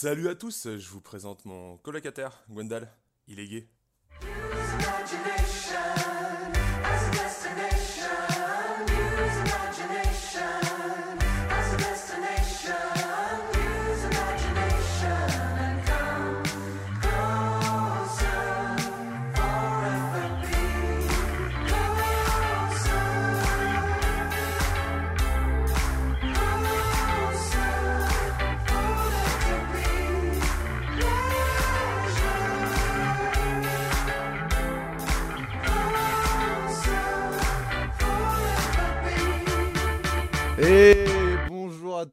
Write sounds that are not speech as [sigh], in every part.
Salut à tous, je vous présente mon colocataire, Gwendal. Il est gay.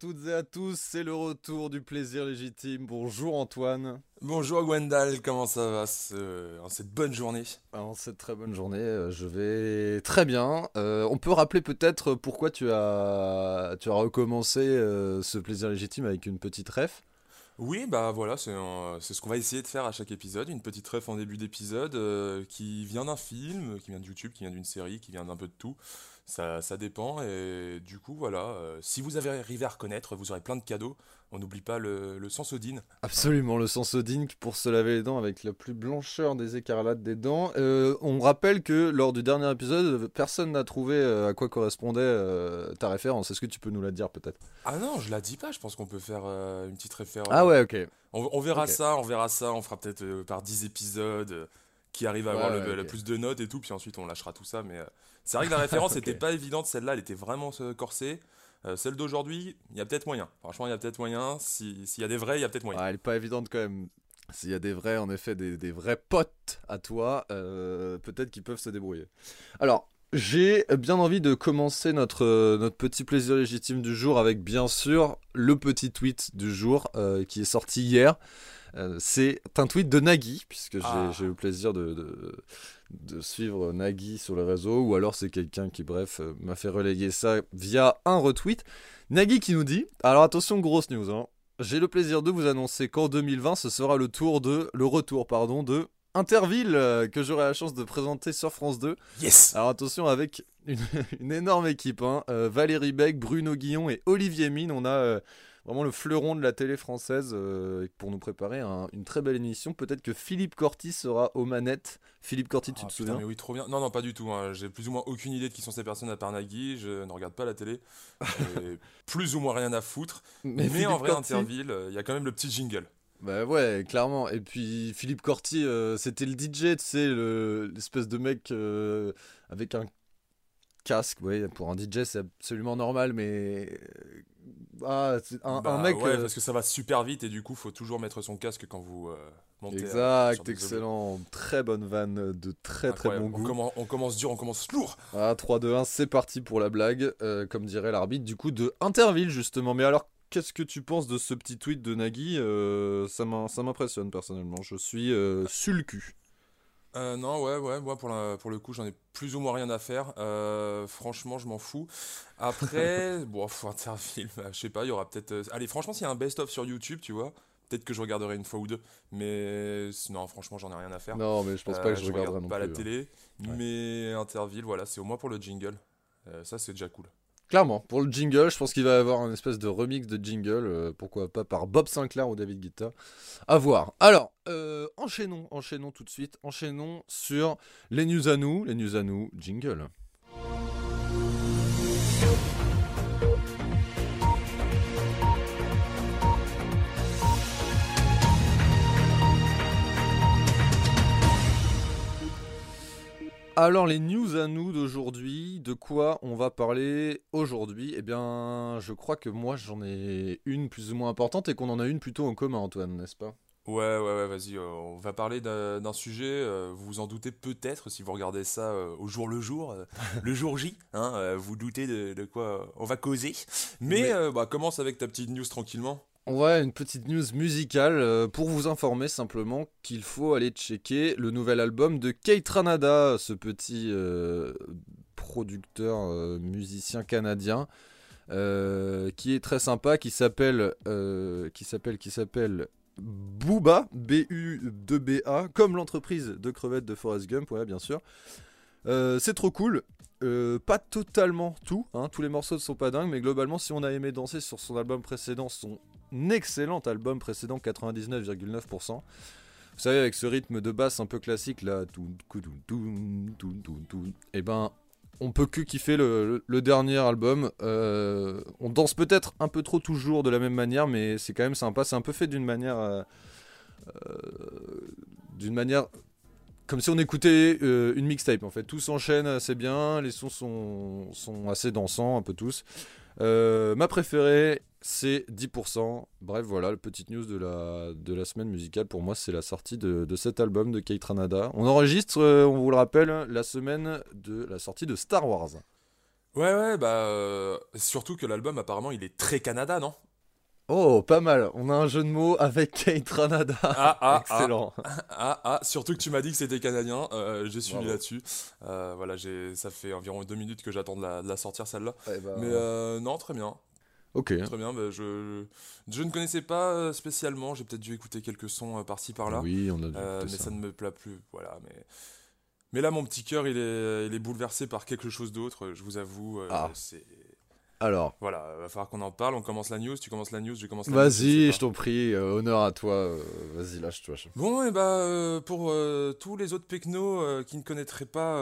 Toutes et à tous, c'est le retour du plaisir légitime. Bonjour Antoine. Bonjour Gwendal, comment ça va ce- en cette bonne journée? En cette très bonne journée, euh, je vais très bien. Euh, on peut rappeler peut-être pourquoi tu as, tu as recommencé euh, ce plaisir légitime avec une petite ref? Oui, bah voilà, c'est un- ce qu'on va essayer de faire à chaque épisode, une petite ref en début d'épisode euh, qui vient d'un film, qui vient de YouTube, qui vient d'une série, qui vient d'un peu de tout. Ça, ça dépend et du coup voilà, euh, si vous avez arrivé à reconnaître, vous aurez plein de cadeaux. On n'oublie pas le, le Sansodine. Absolument, le Sansodine pour se laver les dents avec la plus blancheur des écarlates des dents. Euh, on rappelle que lors du dernier épisode, personne n'a trouvé euh, à quoi correspondait euh, ta référence. Est-ce que tu peux nous la dire peut-être? Ah non, je la dis pas, je pense qu'on peut faire une petite référence. Ah ouais, ok. On, on verra ça, on verra ça, on fera peut-être par 10 épisodes qui arrivent à avoir Ouais, le, plus de notes et tout, puis ensuite on lâchera tout ça. Mais euh, c'est vrai que la [laughs] référence n'était pas évidente, celle-là, elle était vraiment euh, corsée. Euh, celle d'aujourd'hui, il y a peut-être moyen. Franchement, il y a peut-être moyen. Si- S'il y a des vrais, il y a peut-être moyen. Ah, elle est pas évidente quand même. S'il y a des vrais, en effet, des, des vrais potes à toi, euh, peut-être qu'ils peuvent se débrouiller. Alors, j'ai bien envie de commencer notre, notre petit plaisir légitime du jour avec, bien sûr, le petit tweet du jour qui est sorti hier. Euh, c'est un tweet de Nagui, puisque j'ai Ah. j'ai eu le plaisir de, de, de suivre Nagui sur les réseaux, ou alors c'est quelqu'un qui, bref, euh, m'a fait reléguer ça via un retweet. Nagui qui nous dit, alors attention, grosse news, hein. J'ai le plaisir de vous annoncer qu'en 2020, ce sera le tour de, le retour, pardon, de Interville, euh, que j'aurai la chance de présenter sur France 2. Yes Alors attention, avec une, [laughs] une énorme équipe, hein. Euh, Valérie Beck, Bruno Guillon et Olivier Mine, on a euh, vraiment le fleuron de la télé française euh, pour nous préparer un- une très belle émission. Peut-être que Philippe Corti sera aux manettes. Philippe Corti, tu Ah, te putain, souviens mais oui, trop bien. Non, non, pas du tout. hein. J'ai plus ou moins aucune idée de qui sont ces personnes à part Nagui. Je ne regarde pas la télé. [laughs] Plus ou moins rien à foutre. Mais, Philippe en vrai, Corti- Interville, euh, il y a quand même le petit jingle. Bah ouais, clairement. Et puis Philippe Corti, euh, c'était le DJ, tu sais, le- l'espèce de mec euh, avec un casque. Ouais, pour un DJ, c'est absolument normal, mais. Ah, c'est un, un Bah mec. ouais, euh, parce que ça va super vite et du coup, faut toujours mettre son casque quand vous euh, montez. euh, Exact, excellent. Très bonne vanne, de très très bon on, goût. commence, on commence dur, on commence lourd. Ah, 3, 2, 1, c'est parti pour la blague, euh, comme dirait l'arbitre, du coup, de Interville, justement. Mais alors, qu'est-ce que tu penses de ce petit tweet de Nagui? Ça m'impressionne, personnellement. Je suis euh, sur le cul. Euh, non, ouais, ouais, moi pour, la- pour le coup, j'en ai plus ou moins rien à faire. Euh, franchement, je m'en fous. Après, [laughs] bon, faut Interville, bah, je sais pas, il y aura peut-être. euh, Allez, franchement, s'il y a un best-of sur YouTube, tu vois, peut-être que je regarderai une fois ou deux. Mais non, franchement, j'en ai rien à faire. Non, mais je pense Euh, pas que je, je regarderai regarde non pas plus. la hein. télé. Ouais. Mais Interville, voilà, c'est au moins pour le jingle. Euh, ça, c'est déjà cool. Clairement, pour le jingle, je pense qu'il va y avoir un espèce de remix de jingle, euh, pourquoi pas par Bob Sinclair ou David Guetta. À voir. Alors, euh, enchaînons, enchaînons tout de suite, enchaînons sur les news à nous, les news à nous, jingle. Alors les news à nous d'aujourd'hui, de quoi on va parler aujourd'hui? Eh bien, je crois que moi j'en ai une plus ou moins importante et qu'on en a une plutôt en commun, Antoine, n'est-ce pas? Ouais, ouais, ouais, vas-y, euh, on va parler d'un sujet, euh, vous vous en doutez peut-être si vous regardez ça euh, au jour le jour, le jour J, hein, vous doutez de, de quoi on va causer. Mais, Mais- bah, commence avec ta petite news tranquillement. Ouais, une petite news musicale euh, pour vous informer simplement qu'il faut aller checker le nouvel album de Kate Ranada, ce petit euh, producteur euh, musicien canadien qui est très sympa, qui s'appelle qui s'appelle qui s'appelle Booba, B-U-2-B-A, comme l'entreprise de crevettes de Forrest Gump, ouais, bien sûr. Euh, c'est trop cool. Euh, pas totalement tout, hein, tous les morceaux ne sont pas dingues, mais globalement, si on a aimé danser sur son album précédent, son excellent album précédent 99,9%. Vous savez, avec ce rythme de basse un peu classique là, et ben on peut que kiffer le, dernier album. Euh, on danse peut-être un peu trop toujours de la même manière, mais c'est quand même sympa. C'est un peu fait d'une manière, d'une manière comme si on écoutait une mixtape en fait. Tout s'enchaîne assez bien, les sons sont, assez dansants un peu tous. ma préférée c'est 10%. Bref, voilà, la petite news de la, semaine musicale. Pour moi, c'est la sortie de, cet album de Kate Ranada. On enregistre, euh, on vous le rappelle, la semaine de la sortie de Star Wars. Ouais, ouais, bah. Euh, surtout que l'album, apparemment, il est très Canada, non? Oh, pas mal. On a un jeu de mots avec Kate Ranada. Ah, ah, ah. Excellent. [laughs] Ah, ah, surtout que tu m'as dit que c'était canadien. Euh, j'ai suivi là-dessus. voilà, ça fait environ deux minutes que j'attends de la, sortir celle-là. Eh ben, Mais non, très bien. Ok. Très bien, bah, je, je ne connaissais pas euh, spécialement, j'ai peut-être dû écouter quelques sons euh, par-ci par-là. Oui, on a euh, Mais ça. ne me plaît plus, voilà. Mais, mais là, mon petit cœur, il est, il est bouleversé par quelque chose d'autre, je vous avoue. ah. C'est alors. Voilà, va falloir qu'on en parle. On commence la news. Tu commences la news, je commence la Vas-y, je t'en prie. Euh, honneur à toi. Euh, vas-y, lâche-toi. Bon, et bah, euh, pour tous les autres pecnos qui ne connaîtraient pas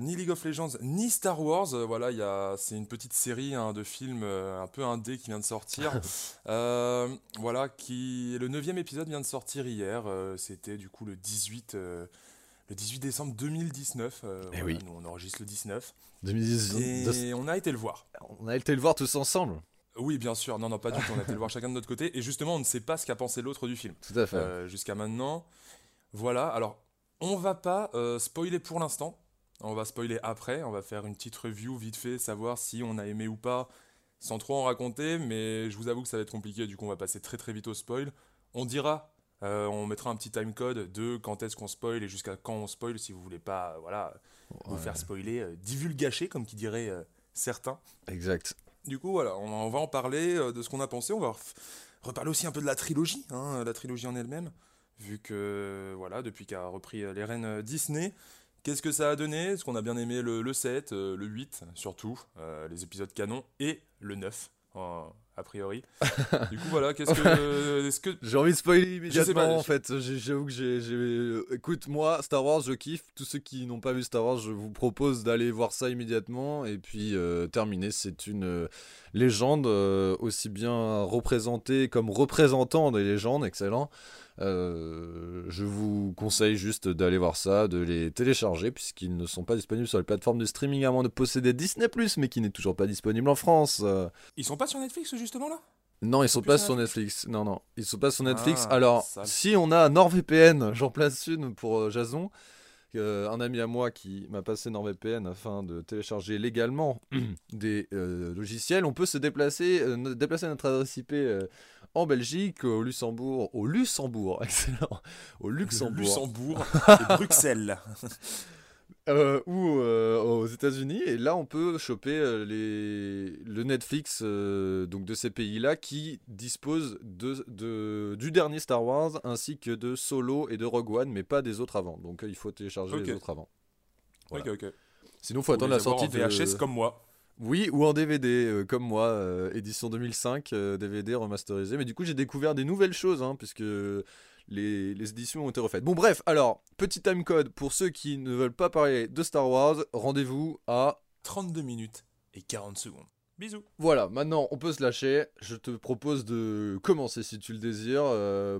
ni League of Legends ni Star Wars, voilà, y a, c'est une petite série hein, de films un peu indé qui vient de sortir. [laughs] voilà, qui, le neuvième épisode vient de sortir hier. C'était du coup le 18 le 18 décembre 2019. Eh oui. Nous, on enregistre le 19. 2019. Et on a été le voir. On a été le voir tous ensemble. Oui, bien sûr. Non, non, pas du tout. On a été le voir chacun de notre côté. Et justement, on ne sait pas ce qu'a pensé l'autre du film. Tout à fait. Euh, jusqu'à maintenant. Voilà. Alors, on va pas euh, spoiler pour l'instant. On va spoiler après. On va faire une petite review vite fait, savoir si on a aimé ou pas, sans trop en raconter. Mais je vous avoue que ça va être compliqué. Du coup, on va passer très très vite au spoil. On dira euh, on mettra un petit timecode de quand est-ce qu'on spoil et jusqu'à quand on spoil si vous voulez pas euh, voilà, vous faire spoiler, euh, divulgacher comme qui dirait certains. Exact. Du coup voilà, on, va en parler de ce qu'on a pensé, on va reparler aussi un peu de la trilogie, hein, la trilogie en elle-même, vu que voilà, depuis qu'a repris les rênes Disney, qu'est-ce que ça a donné? Est-ce qu'on a bien aimé le, le 7, le 8 surtout, les épisodes canon et le 9 a priori. [laughs] du coup, voilà, qu'est-ce que. Est-ce que... J'ai envie de spoiler immédiatement, en fait. J'avoue que j'ai. Écoute, moi, Star Wars, je kiffe. Tous ceux qui n'ont pas vu Star Wars, je vous propose d'aller voir ça immédiatement. Et puis, euh, terminer. C'est une euh, légende, euh, aussi bien représentée comme représentant des légendes. Excellent. Euh, je vous conseille juste d'aller voir ça, de les télécharger, puisqu'ils ne sont pas disponibles sur les plateformes de streaming à moins de posséder Disney, mais qui n'est toujours pas disponible en France. Ils sont pas sur Netflix justement là? Non, ils sont pas sur Netflix. Non, non, ils sont pas sur Netflix. Ah, Alors, si on a NordVPN, [laughs] j'en place une pour euh, Jason. Euh, un ami à moi qui m'a passé NordVPN afin de télécharger légalement [clears throat] des logiciels. On peut se déplacer, déplacer notre adresse IP en Belgique, au Luxembourg, au Luxembourg, [laughs] excellent, au Luxembourg, Luxembourg [laughs] et Bruxelles. Euh, ou euh, aux États-Unis et là on peut choper euh, les... le Netflix donc de ces pays-là qui disposent de, de, du dernier Star Wars ainsi que de Solo et de Rogue One mais pas des autres avant donc il faut télécharger les autres avant. Sinon faut attendre la sortie en VHS comme moi. Oui, ou en DVD, euh, comme moi, euh, édition 2005, DVD euh, remasterisé. Mais du coup, j'ai découvert des nouvelles choses, hein, puisque les, les, éditions ont été refaites. Bon, bref, alors, petit timecode pour ceux qui ne veulent pas parler de Star Wars, rendez-vous à 32 minutes et 40 secondes. Bisous. Voilà, maintenant on peut se lâcher. Je te propose de commencer si tu le désires.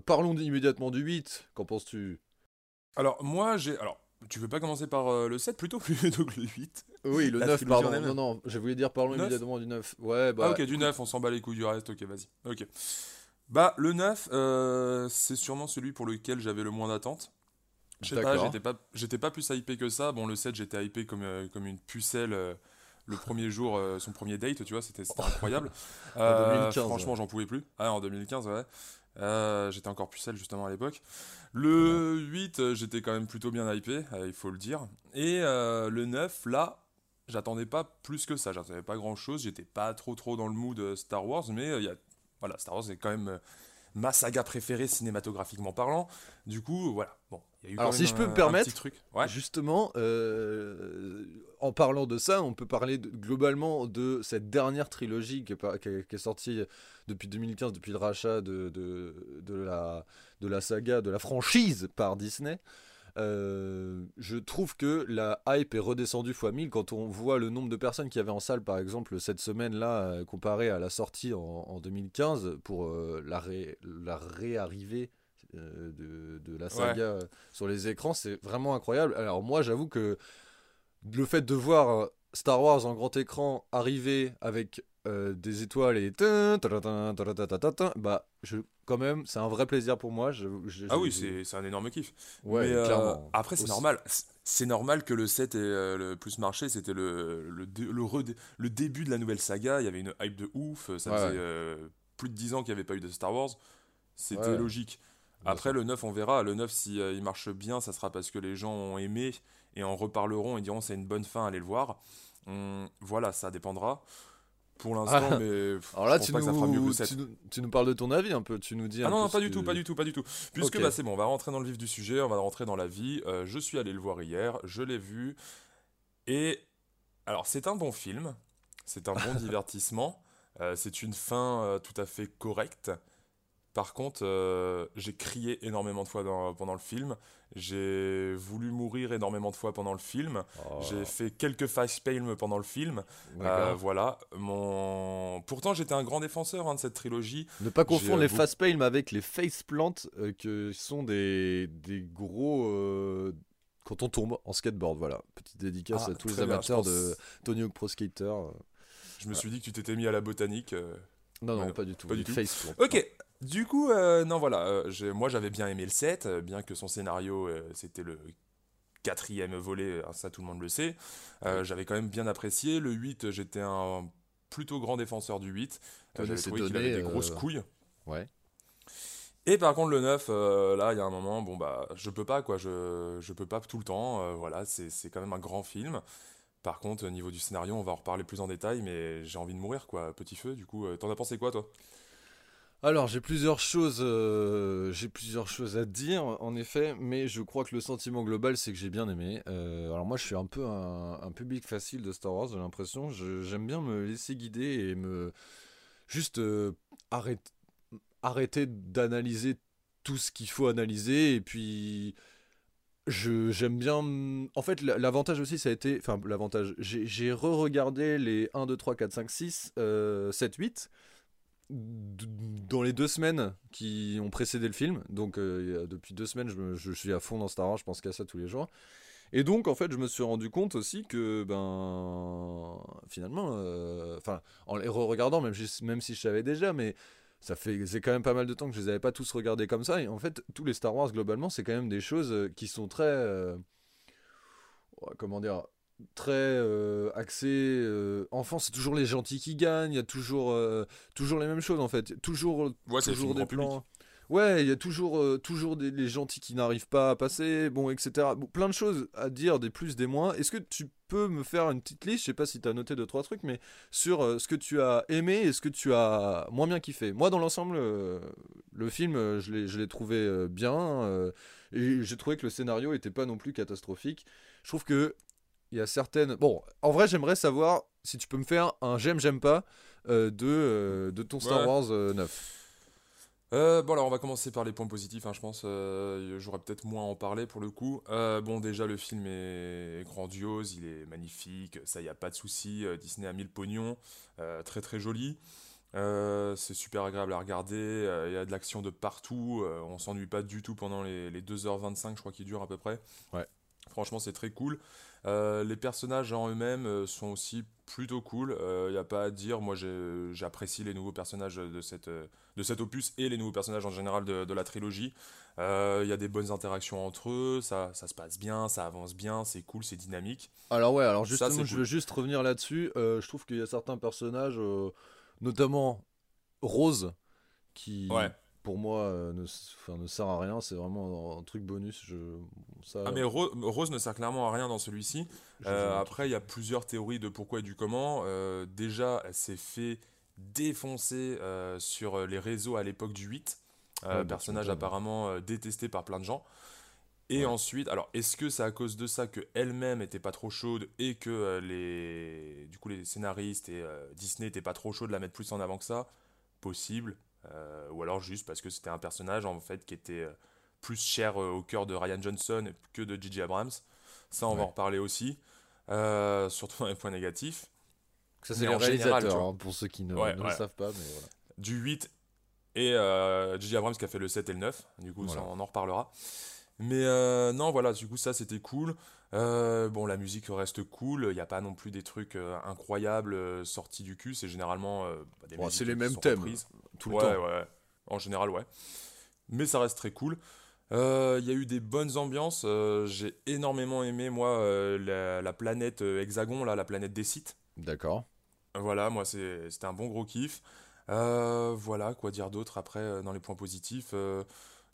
parlons immédiatement du 8. Qu'en penses-tu? Alors, moi, j'ai. Alors, tu veux pas commencer par euh, le 7 plutôt [laughs] plutôt que le 8 Oui, le 9, pardon. Non, non, je voulais dire parlons immédiatement du 9. Ouais, bah. Ah, ok, du 9, on s'en bat les couilles du reste, ok, vas-y. Ok. Bah, le 9, euh, c'est sûrement celui pour lequel j'avais le moins d'attente. Je sais pas, j'étais pas, j'étais pas plus hypé que ça. Bon, le 7, j'étais hypé comme, euh, comme une pucelle le premier jour, son premier date, tu vois, c'était [laughs] incroyable. en 2015, franchement, j'en pouvais plus. Ah, en 2015, ouais. Euh, j'étais encore pucelle justement à l'époque. Le 8, euh, j'étais quand même plutôt bien hypé, euh, il faut le dire. Et le 9, là, j'attendais pas plus que ça. J'attendais pas grand chose. J'étais pas trop trop dans le mood Star Wars, mais y a, voilà, Star Wars est quand même ma saga préférée cinématographiquement parlant. Du coup, voilà. Bon, Alors si je peux me permettre, justement, euh, en parlant de ça, on peut parler globalement de cette dernière trilogie qui est, sortie depuis 2015, depuis le rachat de, de, la, de la saga, de la franchise par Disney. Euh, je trouve que la hype est redescendue fois 1000 quand on voit le nombre de personnes qui avaient en salle, par exemple, cette semaine-là, euh, comparé à la sortie en, 2015 pour la, la réarrivée euh, de, la saga euh, sur les écrans, c'est vraiment incroyable. Alors moi, j'avoue que le fait de voir euh, Star Wars en grand écran arriver avec des étoiles et bah je quand même c'est un vrai plaisir pour moi. Ah oui c'est un énorme kiff. Ouais, après c'est normal. C'est normal que le 7 ait le plus marché. C'était le le, le, début de la nouvelle saga. Il y avait une hype de ouf. Ça faisait plus de 10 ans qu'il n'y avait pas eu de Star Wars. C'était logique après, le 9, on verra. Le 9, si euh, il marche bien, ça sera parce que les gens ont aimé et en reparleront et diront c'est une bonne fin, allez le voir. voilà, ça dépendra. Pour l'instant, ah. mais. [laughs] Alors là, tu, nous... ça fera mieux que Tu, nous... parles de ton avis un peu, tu nous dis. Ah non, non pas du tout, pas du tout, pas du tout. Puisque bah, c'est bon, on va rentrer dans le vif du sujet, on va rentrer dans la vie. Euh, je suis allé le voir hier, je l'ai vu. Et. Alors, c'est un bon film, c'est un bon [laughs] divertissement, euh, c'est une fin tout à fait correcte. Par contre, euh, j'ai crié énormément de fois pendant le film. J'ai voulu mourir énormément de fois pendant le film. Oh. J'ai fait quelques facepalms pendant le film. Euh, voilà. Mon... Pourtant, j'étais un grand défenseur hein, de cette trilogie. Ne pas confondre les facepalms avec les faceplants, euh, que sont des, des gros quand on tombe en skateboard. Voilà, petite dédicace ah, à tous les amateurs de Tony Hawk Pro Skater. Je me suis dit que tu t'étais mis à la botanique. Non, non, pas du tout. Pas du tout. Ok, du coup, euh, non, voilà, euh, moi j'avais bien aimé le 7, euh, bien que son scénario, c'était le quatrième volet, ça tout le monde le sait. J'avais quand même bien apprécié. Le 8, j'étais un plutôt grand défenseur du 8. J'avais trouvé qu'il avait des grosses couilles. Ouais. Et par contre, le 9, là, il y a un moment, bon, bah, je peux pas, quoi, je, je peux pas tout le temps. voilà, c'est quand même un grand film. Par contre, au niveau du scénario, on va en reparler plus en détail, mais j'ai envie de mourir, quoi, petit feu. Du coup, t'en as pensé quoi, toi? Alors j'ai plusieurs choses, euh, à dire en effet, mais je crois que le sentiment global c'est que j'ai bien aimé. Euh, alors moi je suis un peu un, public facile de Star Wars, j'ai l'impression. J'aime bien me laisser guider et me juste euh, arrêter d'analyser tout ce qu'il faut analyser et puis j'aime bien en fait l'avantage aussi ça a été enfin l'avantage j'ai re-regardé les 1 2 3 4 5 6 7 8 dans les deux semaines qui ont précédé le film, donc euh, depuis deux semaines je, suis à fond dans Star Wars, je pense qu'à ça tous les jours. Et donc en fait je me suis rendu compte aussi que ben finalement, euh, enfin en les re-regardant même, même si je savais déjà, mais ça fait c'est quand même pas mal de temps que je les avais pas tous regardés comme ça. Et en fait tous les Star Wars globalement c'est quand même des choses euh, qui sont très comment dire très euh, axé euh, enfant c'est toujours les gentils qui gagnent il y a toujours euh, toujours les mêmes choses en fait. Toujours toujours des plans ouais il y a toujours toujours des les gentils qui n'arrivent pas à passer bon etc plein de choses à dire des plus des moins. Est-ce que tu peux me faire une petite liste? Je sais pas si tu as noté deux trois trucs mais sur ce que tu as aimé et ce que tu as moins bien kiffé. Moi dans l'ensemble le film je l'ai trouvé bien et j'ai trouvé que le scénario était pas non plus catastrophique. Je trouve que il y a certaines. Bon, en vrai, j'aimerais savoir si tu peux me faire un j'aime, j'aime pas euh, de, euh, de ton Star Wars 9. Euh, bon alors on va commencer par les points positifs, hein, je pense. J'aurais peut-être moins à en parler pour le coup. bon déjà le film est, grandiose, il est magnifique, ça y a pas de souci. Disney a mis le pognon, très très joli. c'est super agréable à regarder, il y a de l'action de partout, on s'ennuie pas du tout pendant les, les 2h25 je crois qu'ils durent à peu près. Ouais. Franchement c'est très cool. Euh, les personnages en eux-mêmes euh, sont aussi plutôt cool. Il euh, n'y a pas à dire. Moi, j'apprécie les nouveaux personnages de, cette, de cet opus et les nouveaux personnages en général de, la trilogie. Il y a des bonnes interactions entre eux. Ça, ça se passe bien, ça avance bien, c'est cool, c'est dynamique. Alors, ouais, alors justement, je veux juste revenir là-dessus. je trouve qu'il y a certains personnages, notamment Rose, qui. Ouais pour moi euh, ne, ne sert à rien, c'est vraiment un truc bonus. Je, ça... Ah mais Rose ne sert clairement à rien dans celui-ci. Euh, après il y a plusieurs théories de pourquoi et du comment. Euh, déjà elle s'est fait défoncer sur les réseaux à l'époque du 8. personnage apparemment détesté par plein de gens. Et ensuite, alors est-ce que c'est à cause de ça que elle-même était pas trop chaude et que les, du coup les scénaristes et Disney étaient pas trop chauds de la mettre plus en avant que ça? Possible. Euh, ou alors juste parce que c'était un personnage en fait qui était plus cher au cœur de Ryan Johnson que de J.J. Abrams. Ça, on va en reparler aussi. surtout dans les points négatifs. Ça, c'est le réalisateur, hein, pour ceux qui ne, le savent pas. Mais voilà. Du 8 et J.J. Abrams qui a fait le 7 et le 9. Du coup, on en reparlera. Mais euh, non, voilà, du coup, ça c'était cool. Euh, bon, la musique reste cool. Il n'y a pas non plus des trucs euh, incroyables sortis du cul. C'est généralement bah, des C'est les mêmes thèmes tout le temps. Ouais, en général, ouais. Mais ça reste très cool. Il y a eu des bonnes ambiances. J'ai énormément aimé, moi, la, planète Hexagon, là, la planète des sites. D'accord. Voilà, moi, c'était un bon gros kiff. voilà, quoi dire d'autre après dans les points positifs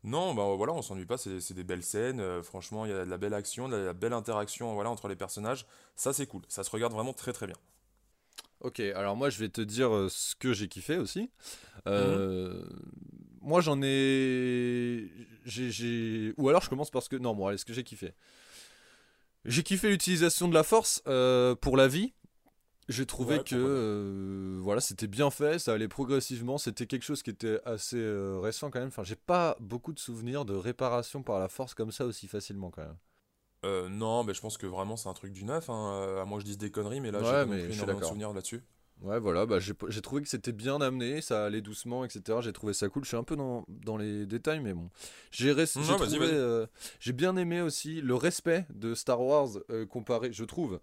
non, bah voilà, on s'ennuie pas, c'est des belles scènes, euh, franchement, il y a de la belle action, de la belle interaction voilà, entre les personnages, ça c'est cool, ça se regarde vraiment très très bien. Ok, alors moi je vais te dire euh, ce que j'ai kiffé aussi. Euh, mhm. Moi j'en ai... j'ai... Ou alors je commence parce que... Non, bon, allez, ce que j'ai kiffé. J'ai kiffé l'utilisation de la force pour la vie. J'ai trouvé que euh, voilà, c'était bien fait, ça allait progressivement, c'était quelque chose qui était assez euh, récent quand même. Enfin, j'ai pas beaucoup de souvenirs de réparation par la force comme ça aussi facilement quand même. Euh, non, mais je pense que vraiment c'est un truc du neuf. Hein. À moi je dis des conneries, mais là j'ai pas mais énormément de souvenirs là-dessus. Ouais, voilà, bah, j'ai trouvé que c'était bien amené, ça allait doucement, etc. J'ai trouvé ça cool. Je suis un peu dans, dans les détails, mais bon. J'ai j'ai bien aimé aussi le respect de Star Wars comparé, je trouve,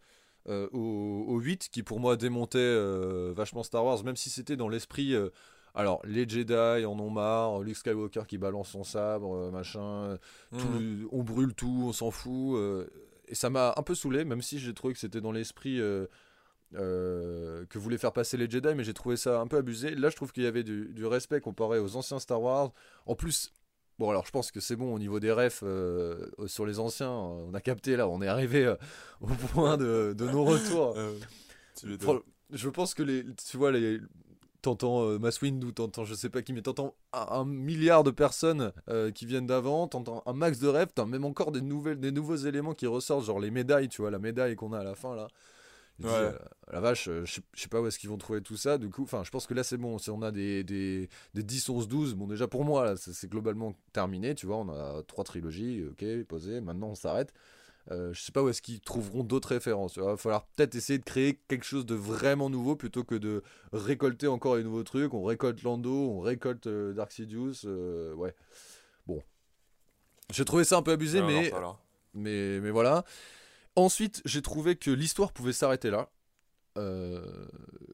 euh, au, 8 qui pour moi démontait euh, vachement Star Wars, même si c'était dans l'esprit. Euh, alors, les Jedi en ont marre, Luke Skywalker qui balance son sabre, machin, mhm. on brûle tout, on s'en fout. et ça m'a un peu saoulé, même si j'ai trouvé que c'était dans l'esprit que voulaient faire passer les Jedi, mais j'ai trouvé ça un peu abusé. Là, je trouve qu'il y avait du, du, respect comparé aux anciens Star Wars. En plus, Bon, alors je pense que c'est bon au niveau des refs euh, sur les anciens. On a capté là, on est arrivé euh, au point de, de nos retours. [laughs] Euh, je pense que les, tu vois, les, t'entends Masswind ou t'entends je sais pas qui, mais t'entends un, milliard de personnes qui viennent d'avant, t'entends un max de refs, t'as même encore des, nouvelles, des nouveaux éléments qui ressortent, genre les médailles, tu vois, la médaille qu'on a à la fin là. Euh, la vache, euh, je sais pas où est-ce qu'ils vont trouver tout ça. Du coup, enfin, je pense que là c'est bon. Si on a des, des, des 10, 11, 12, bon, déjà pour moi, là, c'est globalement terminé. Tu vois, on a trois trilogies, ok, posé. Maintenant, on s'arrête. Euh, je sais pas où est-ce qu'ils trouveront d'autres références. Il va falloir peut-être essayer de créer quelque chose de vraiment nouveau plutôt que de récolter encore les nouveaux trucs. On récolte Lando, on récolte Dark Sidious. ouais. Bon. J'ai trouvé ça un peu abusé, mais, mais, mais voilà. Ensuite, j'ai trouvé que l'histoire pouvait s'arrêter là. Euh,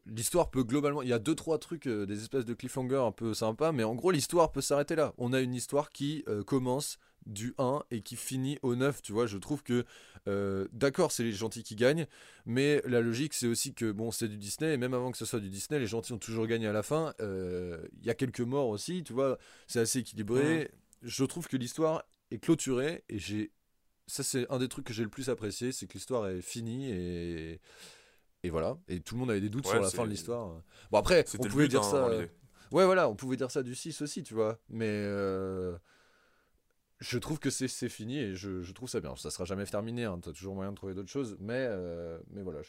l'histoire peut globalement. Il y a deux trois trucs, euh, des espèces de cliffhanger un peu sympas, mais en gros, l'histoire peut s'arrêter là. On a une histoire qui euh, commence du 1 et qui finit au 9, tu vois. Je trouve que, d'accord, c'est les gentils qui gagnent, mais la logique, c'est aussi que, bon, c'est du Disney, et même avant que ce soit du Disney, les gentils ont toujours gagné à la fin. Il y a quelques morts aussi, tu vois. C'est assez équilibré. Je trouve que l'histoire est clôturée, et j'ai ça c'est un des trucs que j'ai le plus apprécié, c'est que l'histoire est finie et et voilà. Et tout le monde avait des doutes sur la fin de l'histoire. Bon après, on pouvait dire hein, ça. ouais voilà, on pouvait dire ça du 6 aussi, tu vois. Mais euh, je trouve que c'est fini et je, je, trouve ça bien. Ça sera jamais terminé, hein. tu as toujours moyen de trouver d'autres choses. Mais, euh, mais voilà,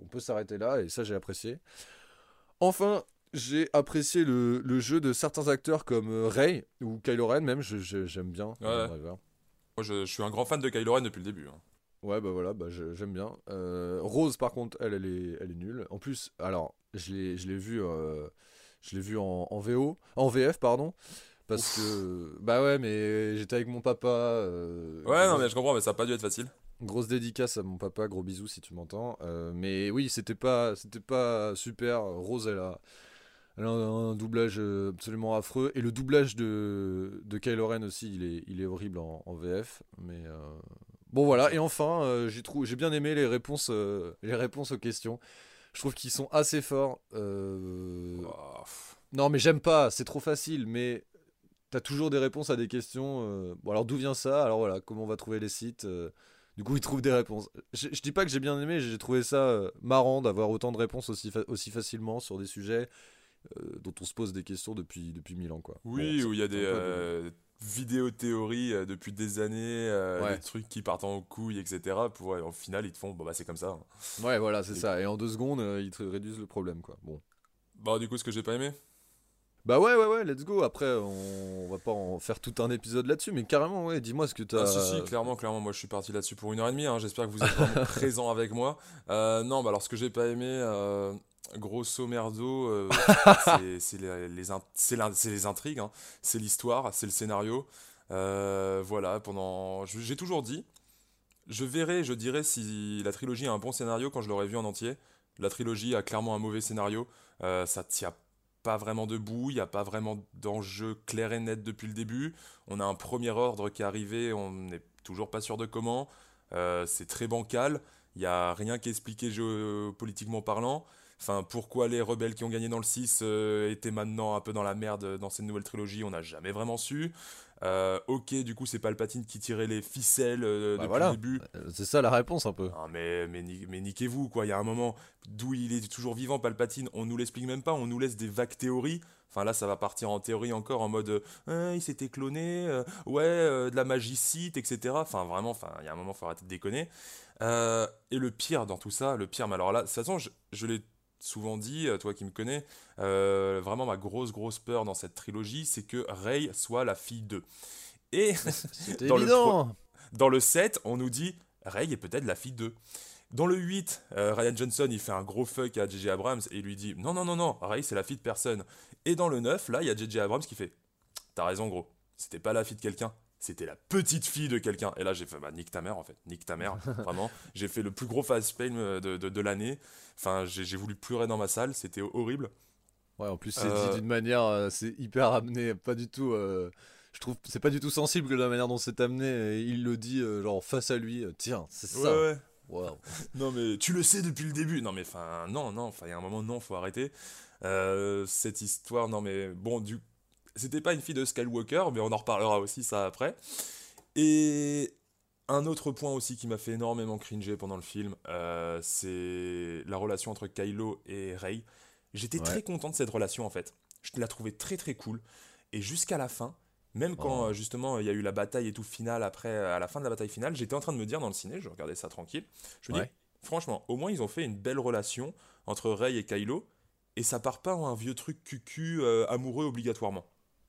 on peut s'arrêter là et ça j'ai apprécié. Enfin, j'ai apprécié le, le, jeu de certains acteurs comme euh, Rey ou Kylo Ren même, j'aime bien. Ouais. Moi, je, suis un grand fan de Kylo Ren depuis le début. Hein. Ouais, bah voilà, bah j'aime bien. Euh, Rose, par contre, elle, elle est, elle est nulle. En plus, alors, je l'ai vu, euh, je l'ai vu en, en, VO, en VF, pardon. Parce que, bah ouais, mais j'étais avec mon papa. Euh, ouais, non, mais je comprends, mais ça n'a pas dû être facile. Grosse dédicace à mon papa, gros bisous si tu m'entends. mais oui, c'était pas, c'était pas super. Rose, elle a, elle a un, doublage euh, absolument affreux. Et le doublage de, de Kylo Ren aussi, il est, il est horrible en, VF. Mais euh, bon, voilà. Et enfin, euh, j'ai, j'ai bien aimé les réponses, les réponses aux questions. Je trouve qu'ils sont assez forts. Non, mais j'aime pas, c'est trop facile. Mais t'as toujours des réponses à des questions. Bon, alors d'où vient ça? Alors voilà, comment on va trouver les sites du coup, ils trouvent des réponses. Je, je dis pas que j'ai bien aimé, j'ai trouvé ça marrant d'avoir autant de réponses aussi, aussi facilement sur des sujets euh, dont on se pose des questions depuis, depuis mille ans. Quoi. Oui, où il y a des, euh, vidéo théorie euh, depuis des années, euh, des trucs qui partent en couilles, etc. Pour au final, ils te font, bon bah c'est comme ça. Hein. Ouais, voilà, c'est ça. Et en deux secondes, ils te réduisent le problème, quoi. Bon. Bah, du coup, ce que j'ai pas aimé? Bah ouais, ouais, ouais, let's go. Après, on, va pas en faire tout un épisode là-dessus, mais carrément, ouais, dis-moi ce que t'as. Ah, si, si, clairement, clairement, moi je suis parti là-dessus pour une heure et demie. Hein. J'espère que vous êtes vraiment [laughs] présents avec moi. Euh, non, bah alors ce que j'ai pas aimé, euh, grosso merdo, euh, [laughs] c'est les, les, intrigues, hein. c'est l'histoire, c'est le scénario. voilà, pendant. J'ai toujours dit, je verrai, je dirais si la trilogie a un bon scénario quand je l'aurai vu en entier. La trilogie a clairement un mauvais scénario. ça tient pas vraiment debout, il n'y a pas vraiment d'enjeu clair et net depuis le début. On a un premier ordre qui est arrivé, on n'est toujours pas sûr de comment. Euh, c'est très bancal, il n'y a rien qui est expliqué géopolitiquement parlant. Enfin, pourquoi les rebelles qui ont gagné dans le 6 euh, étaient maintenant un peu dans la merde dans cette nouvelle trilogie, on n'a jamais vraiment su. Euh, ok, du coup, c'est Palpatine qui tirait les ficelles euh, bah depuis le début. Euh, c'est ça la réponse un peu. Ah, mais, mais, mais niquez-vous, quoi. Il y a un moment d'où il est toujours vivant, Palpatine, on nous l'explique même pas, on nous laisse des vagues théories. Enfin là, ça va partir en théorie encore en mode hein, il s'était cloné, ouais, de la magicite, etc. Enfin vraiment, enfin il y a un moment, faut arrêter de déconner. et le pire dans tout ça, le pire, mais alors là, de toute façon, je, je l'ai souvent dit, euh, toi qui me connais, euh, vraiment ma grosse grosse peur dans cette trilogie, c'est que Rey soit la fille d'eux. Et dans, évident. Le dans le 7, on nous dit Rey est peut-être la fille d'eux. Dans le 8, euh, Ryan Johnson, il fait un gros fuck à JJ Abrams et il lui dit Non, non, non, non, Rey, c'est la fille de personne. Et dans le 9, là, il y a JJ Abrams qui fait T'as raison, gros, c'était pas la fille de quelqu'un, c'était la petite fille de quelqu'un. Et là, j'ai fait, bah, nique ta mère, en fait. Nique ta mère, [laughs] vraiment. J'ai fait le plus gros fast pain euh, de, de, l'année. Enfin, j'ai voulu pleurer dans ma salle. C'était horrible. Ouais, en plus, c'est dit euh, d'une manière, euh, c'est hyper amené. Pas du tout. je trouve, c'est pas du tout sensible de la manière dont c'est amené. il le dit, genre, face à lui. Tiens, c'est ça. Ouais, ouais. [laughs] non, mais tu le sais depuis le début. Non, mais enfin, non, non. Enfin, il y a un moment, non, faut arrêter. cette histoire, non, mais bon, du c'était pas une fille de Skywalker, mais on en reparlera aussi ça après. Et un autre point aussi qui m'a fait énormément cringer pendant le film, euh, c'est la relation entre Kylo et Rey. J'étais très content de cette relation en fait. Je la trouvais très très cool. Et jusqu'à la fin, même quand oh. euh, justement il y a eu la bataille et tout finale après, euh, à la fin de la bataille finale, j'étais en train de me dire dans le ciné, je regardais ça tranquille, je me dis, franchement, au moins ils ont fait une belle relation entre Rey et Kylo, et ça part pas en un vieux truc cucu amoureux obligatoirement.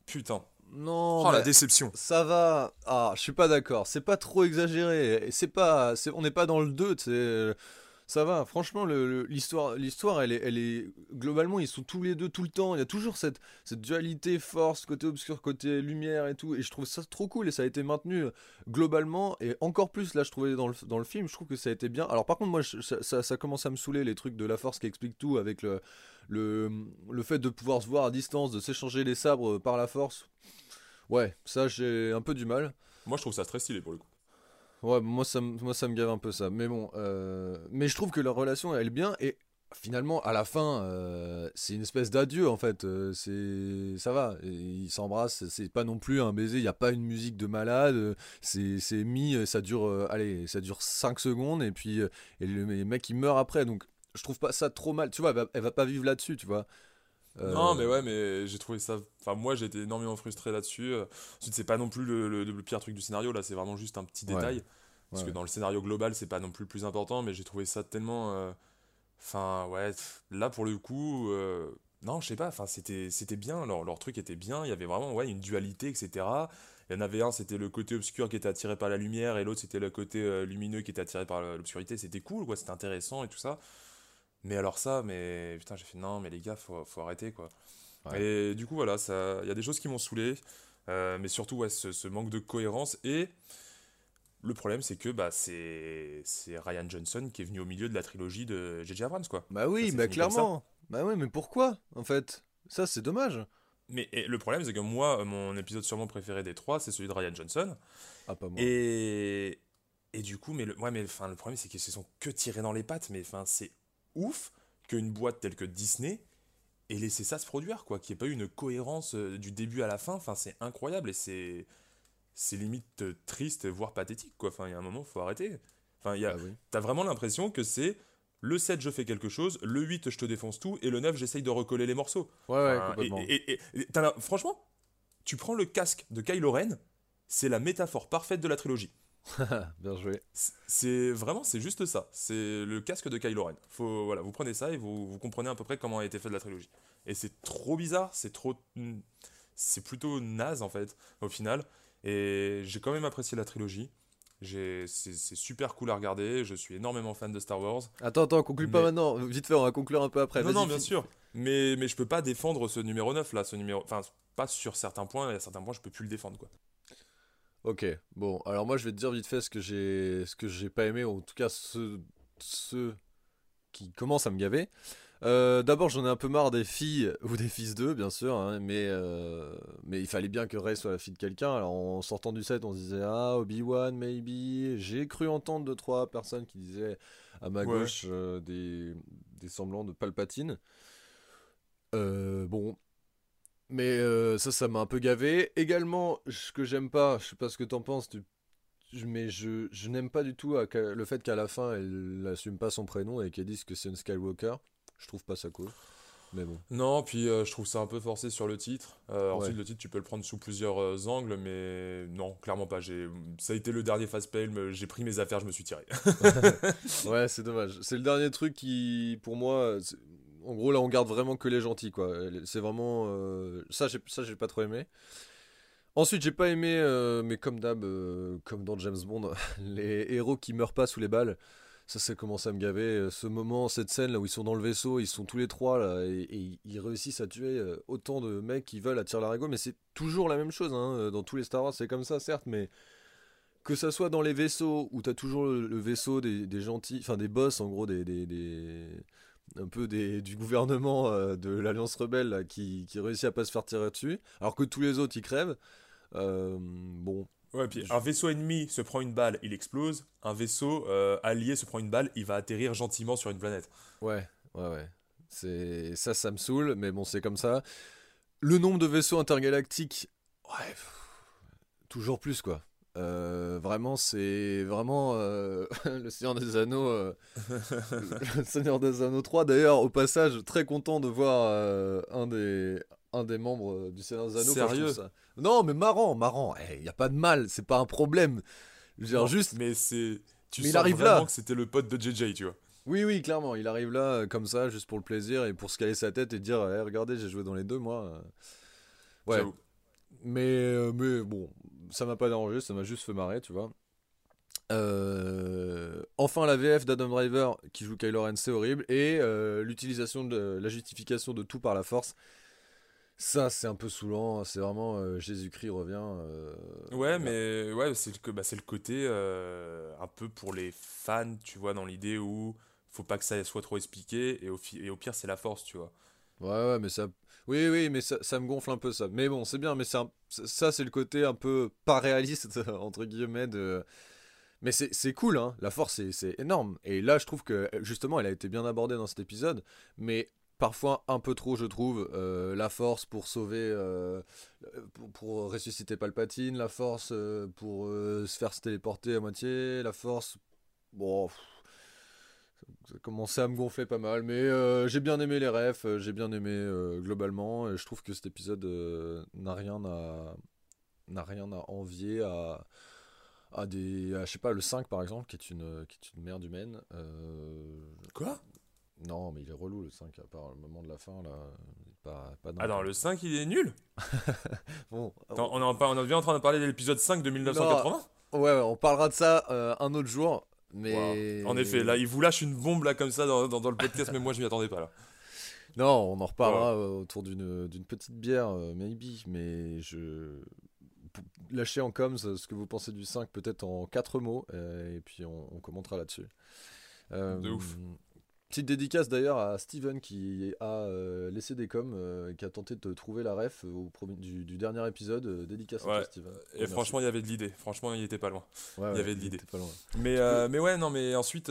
Putain. Non, oh, la déception. Ça va. Ah, je suis pas d'accord. C'est pas trop exagéré. C'est pas, on n'est pas dans le 2, c'est ça va. Franchement, l'histoire, elle est, elle est globalement, ils sont tous les deux tout le temps. Il y a toujours cette, dualité force, côté obscur, côté lumière et tout. Et je trouve ça trop cool et ça a été maintenu globalement et encore plus là, je trouvais dans le, film, je trouve que ça a été bien. Alors par contre, moi, ça, commence à me saouler les trucs de la force qui expliquent tout avec le, le fait de pouvoir se voir à distance, de s'échanger les sabres par la force. Ouais, ça j'ai un peu du mal. Moi, je trouve ça très stylé pour le coup. Ouais, moi ça, moi ça me gave un peu ça. Mais bon, euh, mais je trouve que leur relation elle est bien et finalement à la fin euh, c'est une espèce d'adieu en fait. Euh, c'est ça va, ils s'embrassent. C'est pas non plus un baiser. Il y a pas une musique de malade. C'est mis, ça dure, allez, ça dure 5 secondes et puis et le, mec il meurt après. Donc je trouve pas ça trop mal. Tu vois, elle va pas vivre là-dessus, tu vois. Non, mais ouais, mais j'ai trouvé ça. Enfin, moi, j'ai été énormément frustré là-dessus. Ensuite, c'est pas non plus le, pire truc du scénario. Là, c'est vraiment juste un petit détail. Parce que dans le scénario global, c'est pas non plus le plus important. Mais j'ai trouvé ça tellement. Euh, enfin, ouais. Là, pour le coup. Euh, non, je sais pas. Enfin, c'était bien. Leur, leur truc était bien. Il y avait vraiment ouais, une dualité, etc. Il y en avait un, c'était le côté obscur qui était attiré par la lumière. Et l'autre, c'était le côté euh, lumineux qui était attiré par l'obscurité. C'était cool, quoi. C'était intéressant et tout ça. Mais alors ça, mais putain, j'ai fait non, mais les gars, faut, faut arrêter quoi. Et du coup, voilà, il y a des choses qui m'ont saoulé, euh, mais surtout ouais, ce, manque de cohérence. Et le problème, c'est que bah, c'est Ryan Johnson qui est venu au milieu de la trilogie de J.J. Abrams, quoi. Bah oui, bah clairement. Bah oui, mais pourquoi, en fait? Ça, c'est dommage. Mais le problème, c'est que moi, mon épisode sûrement préféré des trois, c'est celui de Ryan Johnson. Ah, pas moi. Et, et du coup, mais le, ouais, mais, le problème, c'est qu'ils se sont que tirés dans les pattes, mais c'est ouf qu'une boîte telle que Disney ait laissé ça se produire, quoi. Qu'il n'y ait pas eu une cohérence euh, du début à la fin. Enfin, c'est incroyable et c'est. C'est limite euh, triste, voire pathétique, quoi. Enfin, il y a un moment, faut arrêter. Enfin, y a... Ah t'as vraiment l'impression que c'est le 7, je fais quelque chose, le 8, je te défonce tout, et le 9, j'essaye de recoller les morceaux. Ouais, ouais, complètement. Et, franchement, tu prends le casque de Kylo Ren, c'est la métaphore parfaite de la trilogie. [laughs] Bien joué. C'est vraiment, c'est juste ça. C'est le casque de Kylo Ren. Faut, voilà, vous prenez ça et vous, vous comprenez à peu près comment a été fait de la trilogie. Et c'est trop bizarre, c'est trop, c'est plutôt naze en fait au final. Et j'ai quand même apprécié la trilogie. C'est super cool à regarder. Je suis énormément fan de Star Wars. Attends, attends, conclue pas maintenant. Vite fait, on va conclure un peu après. Non, non, bien sûr. Mais, mais je peux pas défendre ce numéro 9 là. Ce numéro... Enfin, pas sur certains points. Et à certains points, je peux plus le défendre quoi. Ok, bon, alors moi je vais te dire vite fait ce que j'ai ce que j'ai pas aimé, ou en tout cas ceux, ceux qui commencent à me gaver. Euh, d'abord, j'en ai un peu marre des filles [laughs] ou des fils d'eux, bien sûr, hein, mais, euh, mais il fallait bien que Rey soit la fille de quelqu'un. Alors, en sortant du set, on se disait Ah, Obi-Wan, maybe. J'ai cru entendre deux, trois personnes qui disaient à ma gauche euh, des, des semblants de Palpatine. bon, mais ça, ça m'a un peu gavé. Également, ce que j'aime pas, je sais pas ce que t'en penses, mais je, je n'aime pas du tout le fait qu'à la fin, elle n'assume pas son prénom et qu'elle dise que c'est une Skywalker. Je trouve pas ça cool. Mais bon. Non, puis euh, je trouve ça un peu forcé sur le titre. Euh, ensuite, le titre, tu peux le prendre sous plusieurs euh, angles, mais non, clairement pas. Ça a été le dernier fast pale, j'ai pris mes affaires, je me suis tiré. [laughs] ouais, c'est dommage. C'est le dernier truc qui, pour moi, en gros, là, on garde vraiment que les gentils, quoi. C'est vraiment. Ça, ça, j'ai pas trop aimé. Ensuite, j'ai pas aimé, mais comme d'hab, comme dans James Bond, [laughs] les héros qui meurent pas sous les balles ça, ça commence à me gaver. Euh, ce moment, cette scène là où ils sont dans le vaisseau, ils sont tous les trois là, et, ils réussissent à tuer euh, autant de mecs qui veulent attirer la mais c'est toujours la même chose. Hein. Euh, dans tous les Star Wars, c'est comme ça, certes, mais que ça soit dans les vaisseaux où t'as toujours le, vaisseau des, gentils, enfin des boss en gros, des, un peu des, du gouvernement de l'Alliance Rebelle qui, qui réussit à pas se faire tirer dessus, alors que tous les autres ils crèvent. bon, Ouais, puis un vaisseau ennemi se prend une balle, il explose. Un vaisseau euh, allié se prend une balle, il va atterrir gentiment sur une planète. Ouais, ouais, ouais. C'est ça, ça me saoule, mais bon, c'est comme ça. Le nombre de vaisseaux intergalactiques, ouais, toujours plus quoi. Euh, vraiment, c'est vraiment euh, [laughs] le Seigneur des Anneaux, [laughs] le Seigneur des Anneaux 3. D'ailleurs, au passage, très content de voir un des un des membres du Seigneur des Anneaux. Sérieux non, mais marrant, marrant. Il eh, n'y a pas de mal, c'est pas un problème. Je veux dire, juste. Mais c'est. Tu mais il arrive vraiment là. que c'était le pote de JJ, tu vois. Oui, oui, clairement. Il arrive là euh, comme ça, juste pour le plaisir et pour se caler sa tête et dire eh, Regardez, j'ai joué dans les deux, moi. Ouais. Mais, euh, mais bon, ça m'a pas dérangé, ça m'a juste fait marrer, tu vois. Euh, enfin, la VF d'Adam Driver qui joue Kylo Ren, c'est horrible. Et l'utilisation de la justification de tout par la force, ça, c'est un peu saoulant. C'est vraiment euh, Jésus-Christ revient. Euh, ouais, mais ouais, c'est le, bah, le côté euh, un peu pour les fans, tu vois, dans l'idée où faut pas que ça soit trop expliqué et au, et au pire, c'est la force, tu vois. Ouais, ouais, mais ça. Oui, oui, mais ça, me gonfle un peu ça. Mais bon, c'est bien, mais ça, ça c'est le côté un peu pas réaliste, [laughs] entre guillemets, de. Mais c'est cool, hein. La force, c'est énorme. Et là, je trouve que, justement, elle a été bien abordée dans cet épisode. Mais parfois un peu trop, je trouve, euh, la force pour sauver, euh, pour, ressusciter Palpatine, la force euh, pour se faire se téléporter à moitié, la force, bon, ça commençait à me gonfler pas mal, mais j'ai bien aimé les refs, j'ai bien aimé globalement, et je trouve que cet épisode n'a rien à n'a rien à envier à à des je sais pas le 5 par exemple qui est une qui est une merde humaine quoi? Non, mais il est relou le 5, à part le moment de la fin, là. Pas, pas ah non, le 5 il est nul? [laughs] Bon, on, est on est en train de parler de l'épisode 5 de 1980 Ouais, on parlera de ça euh, un autre jour. Mais... En effet, là, il vous lâche une bombe là comme ça dans, dans, le podcast, mais moi je m'y attendais pas là. [laughs] Non, on en reparlera euh, autour d'une petite bière, euh, maybe, mais je. Lâchez en com ce que vous pensez du 5, peut-être en 4 mots, et puis on, on commentera là-dessus. de ouf. Petite dédicace d'ailleurs à Steven qui a euh, laissé des coms, euh, qui a tenté de trouver la ref au du, du, dernier épisode. Euh, dédicace à Steven. Et franchement, il y avait de l'idée. Franchement, il était pas loin. il y avait de l'idée. Mais, mais ouais, non, mais ensuite,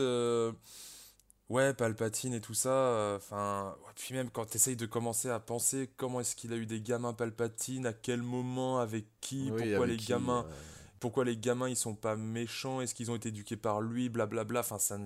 ouais, Palpatine et tout ça. Enfin, puis même quand tu essayes de commencer à penser comment est-ce qu'il a eu des gamins Palpatine, à quel moment, avec qui, pourquoi les gamins. Pourquoi les gamins ils sont pas méchants Est-ce qu'ils ont été éduqués par lui Blablabla. Enfin, ça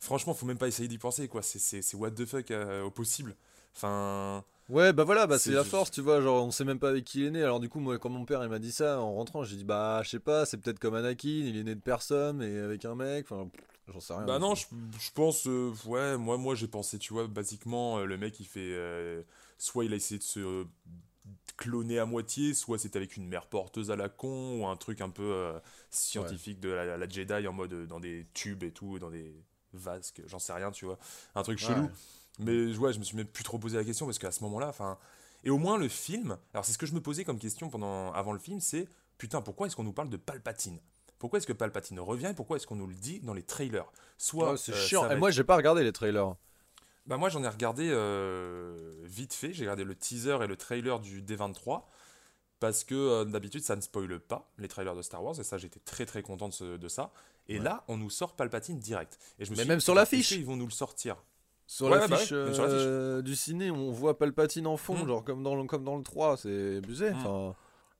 franchement, faut même pas essayer d'y penser, quoi. C'est what the fuck euh, au possible. Enfin. Ouais, bah voilà, bah c'est la force, tu vois, genre on sait même pas avec qui il est né. Alors du coup, moi quand mon père il m'a dit ça en rentrant, j'ai dit bah je sais pas, c'est peut-être comme Anakin, il est né de personne et avec un mec, enfin j'en sais rien. Bah non, je, je pense, euh, ouais, moi, moi j'ai pensé, tu vois, basiquement, euh, le mec il fait, euh, soit il a essayé de se cloner à moitié, soit c'est avec une mère porteuse à la con, ou un truc un peu euh, scientifique de la, la Jedi en mode dans des tubes et tout, dans des vases, que- j'en sais rien, tu vois, un truc chelou. Ouais. Mais ouais, je me suis même plus trop posé la question parce qu'à ce moment-là, enfin. Et au moins le film, alors c'est ce que je me posais comme question pendant, avant le film, c'est putain, pourquoi est-ce qu'on nous parle de Palpatine? Pourquoi est-ce que Palpatine revient? Et pourquoi est-ce qu'on nous le dit dans les trailers? Soit c'est euh, chiant. Et moi j'ai pas regardé les trailers. bah moi j'en ai regardé euh, vite fait, j'ai regardé le teaser et le trailer du D23 parce que euh, d'habitude ça ne spoile pas les trailers de Star Wars et ça j'étais très très content de, ce- de ça. Et Ouais. là on nous sort Palpatine direct. Et je me Mais suis même dit, sur l'affiche. qu'ils vont nous le sortir? Sur Ouais, l'affiche bah ouais, euh, du ciné, on voit Palpatine en fond, Mm. genre comme dans, le, comme dans le 3, c'est abusé. Enfin,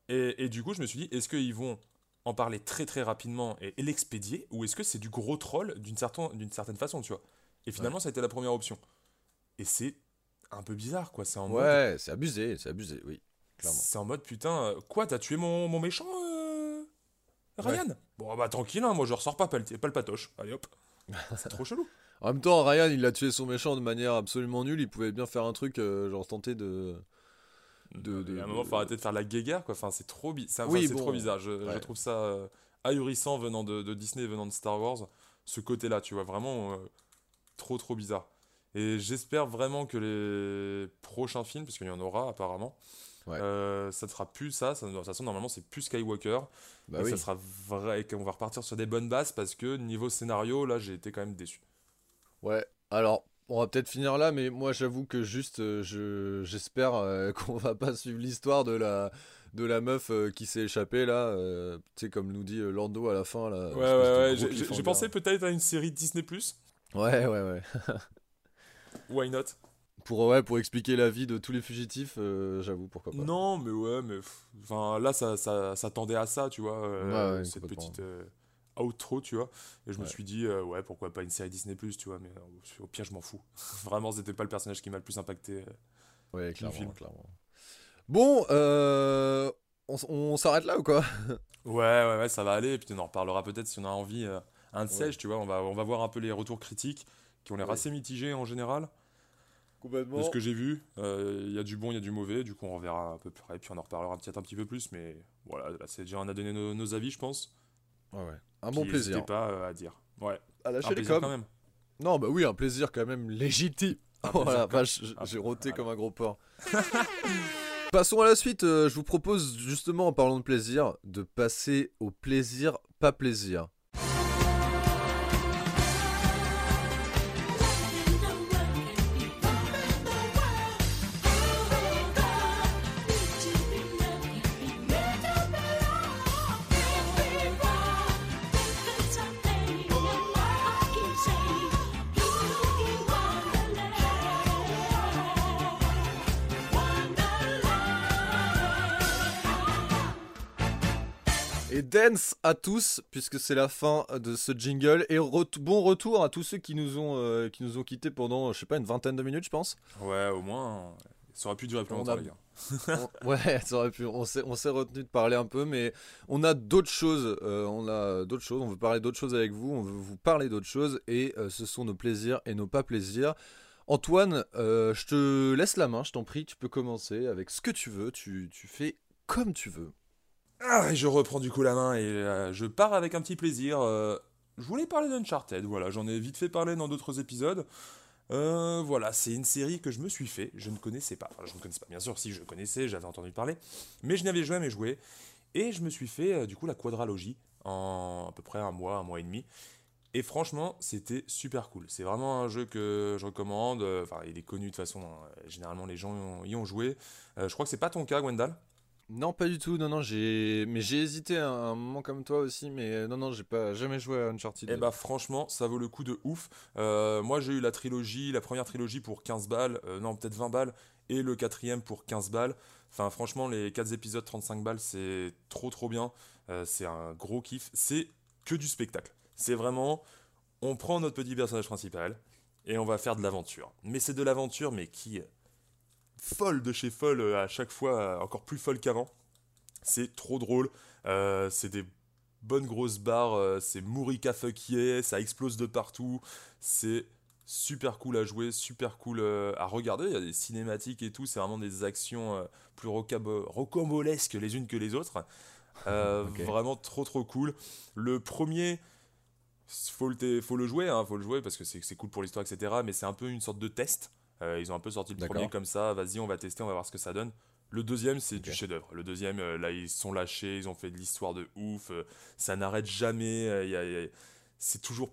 Et, et du coup je me suis dit est-ce qu'ils vont en parler très très rapidement et, et l'expédier ou est-ce que c'est du gros troll d'une certaine, certaine façon tu vois? Et finalement ça a été la première option. Et c'est un peu bizarre quoi, c'est en mode ouais, c'est abusé, c'est abusé, oui, clairement. C'est en mode putain, euh, quoi, t'as tué mon, mon méchant euh, Ryan Bon bah tranquille, hein, moi je ressors pas pal palpatoche. Allez hop. C'est trop chelou. [laughs] En même temps, Ryan, il a tué son méchant de manière absolument nulle. Il pouvait bien faire un truc, euh, genre tenter de. De- de- à un moment, de- faut arrêter de faire la guéguerre quoi. Enfin, c'est trop, bi- enfin, Oui, bon, trop bizarre. Je, trouve ça euh, ahurissant venant de, de Disney, venant de Star Wars. Ce côté-là, tu vois, vraiment euh, trop trop bizarre. Et j'espère vraiment que les prochains films, parce qu'il y en aura apparemment, Ouais. euh, ça ne sera plus ça. ça de toute façon, normalement, c'est plus Skywalker. Bah oui. ça sera vrai qu'on va repartir sur des bonnes bases parce que niveau scénario, là, j'ai été quand même déçu. Ouais. Alors, on va peut-être finir là, mais moi, j'avoue que juste, euh, je j'espère euh, [laughs] qu'on va pas suivre l'histoire de la de la meuf euh, qui s'est échappée là. euh, tu sais, comme nous dit euh, Lando à la fin là. Ouais, ouais, ouais. J'ai- pensé peut-être à une série Disney. Ouais, ouais, ouais. [laughs] Why not? Pour ouais, pour expliquer la vie de tous les fugitifs, euh, j'avoue pourquoi pas. Non, mais ouais, mais enfin là, ça, ça, ça tendait à ça, tu vois, euh, Ouais, ouais, cette petite euh, outro, tu vois. Et je me suis dit, euh, ouais, pourquoi pas une série Disney Plus, tu vois, mais euh, au pire, je m'en fous. [laughs] Vraiment, c'était pas le personnage qui m'a le plus impacté. euh. Ouais, film. clairement, clairement. Bon, euh, on, s'arrête là ou quoi? Ouais, ouais, ouais, ça va aller. Et puis on en reparlera peut-être si on a envie. euh, un de Ouais. ces, tu vois, on va, on va voir un peu les retours critiques qui ont l'air assez mitigés en général. Complètement. De ce que j'ai vu, euh, il y a du bon, il y a du mauvais. Du coup, on reverra un peu près, puis on en reparlera peut-être un petit peu plus. Mais voilà, là, c'est déjà, on a donné nos, nos avis, je pense. Ouais, ouais. Un bon Puis plaisir. N'hésitez pas euh, à dire. Ouais, À un lâcher les plaisir coms. quand même. Non, bah oui, un plaisir quand même légitime. Un Oh [laughs] plaisir la quand- vache, j- Ah, j'ai roté voilà. comme un gros porc. [laughs] Passons à la suite. euh, je vous propose justement, en parlant de plaisir, de passer au plaisir, pas plaisir. Dance à tous, puisque c'est la fin de ce jingle. Et ret- bon retour à tous ceux qui nous ont, euh, qui nous ont quittés pendant, je sais pas, une vingtaine de minutes, je pense. Ouais, au moins, ça aurait pu durer plus On longtemps, a- les gars. On- ouais, [laughs] ça aurait pu. On s'est, on s'est retenu de parler un peu, mais on a d'autres choses. euh, on a d'autres choses. On veut parler d'autres choses avec vous. On veut vous parler d'autres choses. Et euh, ce sont nos plaisirs et nos pas plaisirs. Antoine, euh, je te laisse la main. Je t'en prie. Tu peux commencer avec ce que tu veux. Tu, tu fais comme tu veux. Ah, je reprends du coup la main et euh, je pars avec un petit plaisir. euh, je voulais parler d'Uncharted, voilà, j'en ai vite fait parler dans d'autres épisodes. Euh, voilà, c'est une série que je me suis fait, je ne connaissais pas. Je ne connaissais pas, bien sûr, si je connaissais, j'avais entendu parler, mais je n'avais jamais joué. Et je me suis fait du coup la quadralogie en à peu près un mois, un mois et demi. Et franchement, c'était super cool. C'est vraiment un jeu que je recommande. Enfin, il est connu de toute façon. Généralement, les gens y ont, joué. Je crois que c'est pas ton cas, Gwendal? Non, pas du tout. Non, non, j'ai. Mais j'ai hésité à un moment comme toi aussi. Mais euh, non, non, j'ai pas jamais joué à Uncharted. Eh bah franchement, ça vaut le coup de ouf. Euh, moi j'ai eu la trilogie, la première trilogie pour 15 balles, euh, non peut-être 20 balles, et le quatrième pour 15 balles. Enfin franchement, les 4 épisodes 35 balles, c'est trop trop bien. C'est un gros kiff. C'est que du spectacle. C'est vraiment, on prend notre petit personnage principal et on va faire de l'aventure. Mais c'est de l'aventure, mais qui folle de chez folle, à chaque fois encore plus folle qu'avant. C'est trop drôle. c'est des bonnes grosses barres. c'est Mourika fuck yeah, ça explose de partout. C'est super cool à jouer, super cool à regarder. Il y a des cinématiques et tout. C'est vraiment des actions plus rocambolesques les unes que les autres. [laughs] Vraiment trop trop cool. Le premier, faut le, faut le jouer, hein, faut le jouer parce que c'est cool pour l'histoire, etc. Mais c'est un peu une sorte de test. Euh, ils ont un peu sorti le premier comme ça, vas-y, on va tester, on va voir ce que ça donne. Le deuxième, c'est du chef-d'œuvre. Le deuxième, euh, là, ils sont lâchés, ils ont fait de l'histoire de ouf. Euh, ça n'arrête jamais. c'est toujours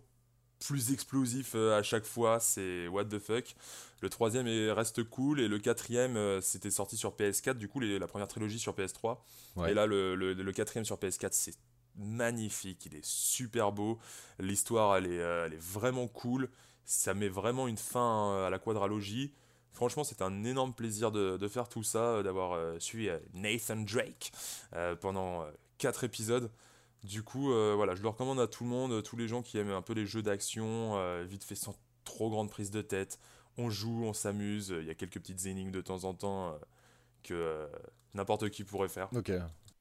plus explosif à chaque fois. C'est what the fuck. Le troisième reste cool. Et le quatrième, c'était sorti sur PS4. Du coup, la première trilogie sur PS3. Et là, le, le quatrième sur PS4, c'est magnifique, il est super beau, l'histoire elle est, elle est vraiment cool, ça met vraiment une fin euh, à la quadralogie. Franchement, c'est un énorme plaisir de, faire tout ça, euh, d'avoir suivi Nathan Drake pendant 4 épisodes. Du coup, voilà, je le recommande à tout le monde, tous les gens qui aiment un peu les jeux d'action, vite fait sans trop grande prise de tête. On joue, on s'amuse, il y a quelques petites énigmes de temps en temps que n'importe qui pourrait faire. Ok.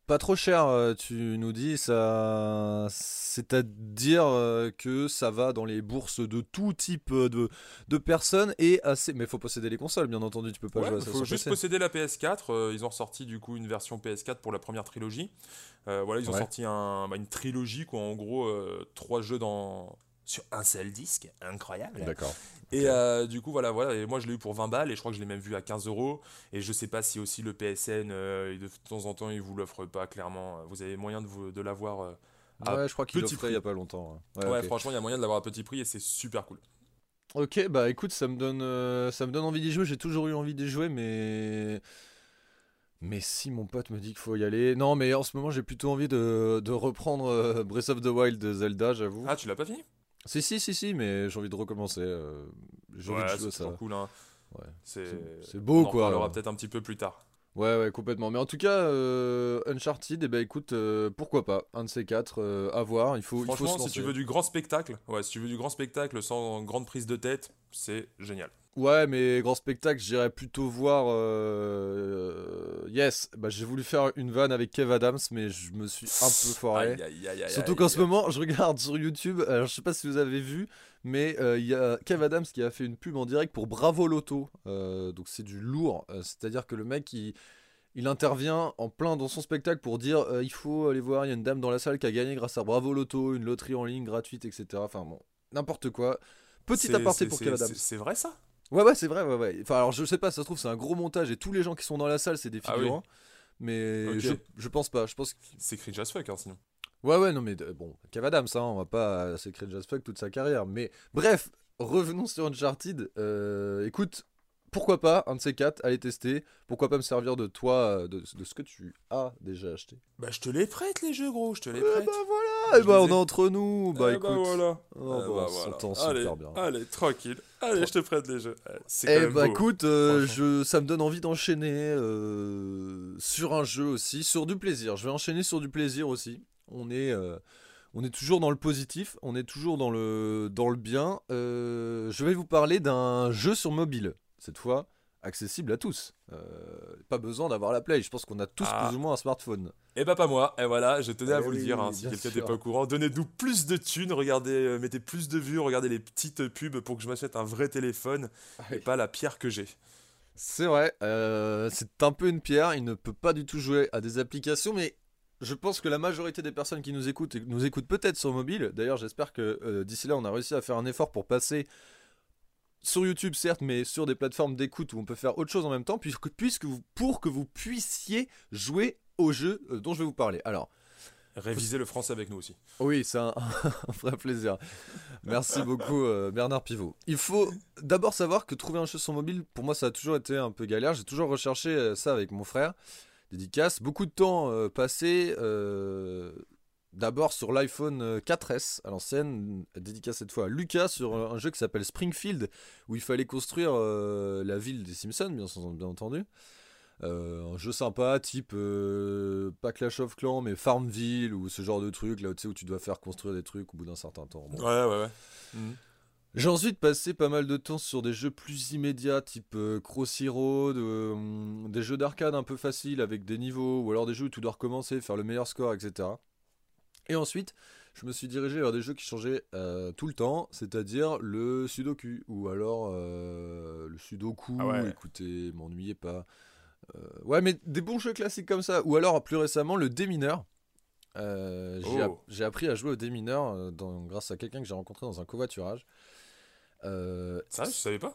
Pas trop cher, euh, tu nous dis, ça, c'est-à-dire euh, que ça va dans les bourses de tout type de, de personnes et assez. Mais il faut posséder les consoles, bien entendu, tu peux pas jouer à ça. Il faut juste posséder la PS4. Euh, ils ont sorti du coup une version PS4 pour la première trilogie. voilà, ils ont sorti un, bah, une trilogie, quoi, en gros, trois jeux dans sur un seul disque, incroyable. D'accord. Et euh, du coup, voilà, voilà. Et moi, je l'ai eu pour 20 balles et je crois que je l'ai même vu à 15 euros. Et je sais pas si aussi le PSN, euh, de temps en temps, il vous l'offre pas clairement. Vous avez moyen de, vous, de l'avoir. Euh, ouais, je crois qu'il l'offrait il y a pas longtemps. Ouais, franchement, il y a moyen de l'avoir à petit prix et c'est super cool. Ok, bah écoute, ça me donne, ça me donne envie d'y jouer. J'ai toujours eu envie d'y jouer, mais. Mais si mon pote me dit qu'il faut y aller. Non, mais en ce moment, j'ai plutôt envie de, de reprendre Breath of the Wild de Zelda, j'avoue. Ah, tu l'as pas fini? Si, si, si, si, mais j'ai envie de recommencer. Euh, j'ai envie de jouer ça. cool, hein. Ouais. C'est beau, on quoi. On parlera peut-être un petit peu plus tard. Ouais, ouais, complètement. Mais en tout cas, euh, Uncharted, eh ben, écoute, euh, pourquoi pas Un de ces quatre, à voir. Il faut, Franchement, il faut si tu veux du grand spectacle, ouais, si tu veux du grand spectacle sans grande prise de tête, c'est génial. Ouais, mais grand spectacle, j'irais plutôt voir. Euh, yes, bah, j'ai voulu faire une vanne avec Kev Adams, mais je me suis un peu foiré. Surtout qu'en ce moment, je regarde sur YouTube. Alors, je sais pas si vous avez vu, mais euh, il y a Kev Adams qui a fait une pub en direct pour Bravo Loto. Euh, donc, c'est du lourd. C'est-à-dire que le mec, il, il intervient en plein dans son spectacle pour dire il faut aller voir, il y a une dame dans la salle qui a gagné grâce à Bravo Loto, une loterie en ligne gratuite, etc. Enfin, bon, n'importe quoi. Petit aparté pour Kev Adams. C'est vrai ça? Ouais, ouais, c'est vrai, ouais, ouais. Enfin, alors je sais pas, ça se trouve, c'est un gros montage et tous les gens qui sont dans la salle, c'est des ah figurants. Mais je, je, pense pas. Je pense que... C'est cringe as fuck, hein, sinon. Ouais, ouais, non, mais bon, Kev Adams, hein, on va pas. C'est cringe as fuck toute sa carrière. Mais bref, revenons sur Uncharted. Euh, écoute, pourquoi pas, un de ces quatre, aller tester? Pourquoi pas me servir de toi, de, ce que tu as déjà acheté? Bah, je te les prête, les jeux, gros, je te les prête. bah voilà, et bah on est entre nous. Bah eh écoute. Bah voilà. Oh, eh bah, voilà. allez, super bien. Allez, tranquille. Allez, je te prête les jeux. Eh bah écoute, euh, je, ça me donne envie d'enchaîner euh, sur un jeu aussi, sur du plaisir. Je vais enchaîner sur du plaisir aussi. On est. Euh, on est toujours dans le positif, on est toujours dans le, dans le bien. je vais vous parler d'un jeu sur mobile cette fois accessible à tous. Euh, pas besoin d'avoir la Play, je pense qu'on a tous ah. plus ou moins un smartphone. Et eh bah pas moi, et voilà, je tenais à eh vous le dire, hein, si quelqu'un n'était pas au courant. Donnez-nous plus de thunes, regardez, euh, mettez plus de vues, regardez les petites pubs pour que je m'achète un vrai téléphone, ah et pas la pierre que j'ai. C'est vrai, euh, c'est un peu une pierre, il ne peut pas du tout jouer à des applications, mais je pense que la majorité des personnes qui nous écoutent, nous écoutent peut-être sur mobile. D'ailleurs, j'espère que d'ici là, on a réussi à faire un effort pour passer sur YouTube certes, mais sur des plateformes d'écoute où on peut faire autre chose en même temps, puisque, puisque vous, pour que vous puissiez jouer au jeu euh, dont je vais vous parler. Alors, réviser le français avec nous aussi. Oui, c'est un, [laughs] vrai plaisir. Merci beaucoup euh, Bernard Pivot. Il faut d'abord savoir que trouver un jeu sur mobile, pour moi, ça a toujours été un peu galère. J'ai toujours recherché euh, ça avec mon frère. Dédicace, beaucoup de temps passé D'abord sur l'iPhone 4S à l'ancienne, dédicace cette fois à Lucas sur un jeu qui s'appelle Springfield, où il fallait construire euh, la ville des Simpsons, bien, bien entendu. Euh, un jeu sympa, type euh, pas Clash of Clans, mais Farmville ou ce genre de truc là où tu dois faire construire des trucs au bout d'un certain temps. Ouais, ouais, ouais. Mhm. J'ai ensuite passé pas mal de temps sur des jeux plus immédiats, type euh, Crossy Road, euh, des jeux d'arcade un peu faciles avec des niveaux, ou alors des jeux où tu dois recommencer, faire le meilleur score, etc. Et ensuite, je me suis dirigé vers des jeux qui changeaient euh, tout le temps, c'est-à-dire le Sudoku, ou alors le Sudoku, Ah ouais. écoutez, m'ennuyez pas. Euh, ouais, mais des bons jeux classiques comme ça, ou alors plus récemment le démineur. Euh, j'ai Oh. j'ai appris à jouer au démineur euh, dans- grâce à quelqu'un que j'ai rencontré dans un covoiturage. Euh, Ça, je savais pas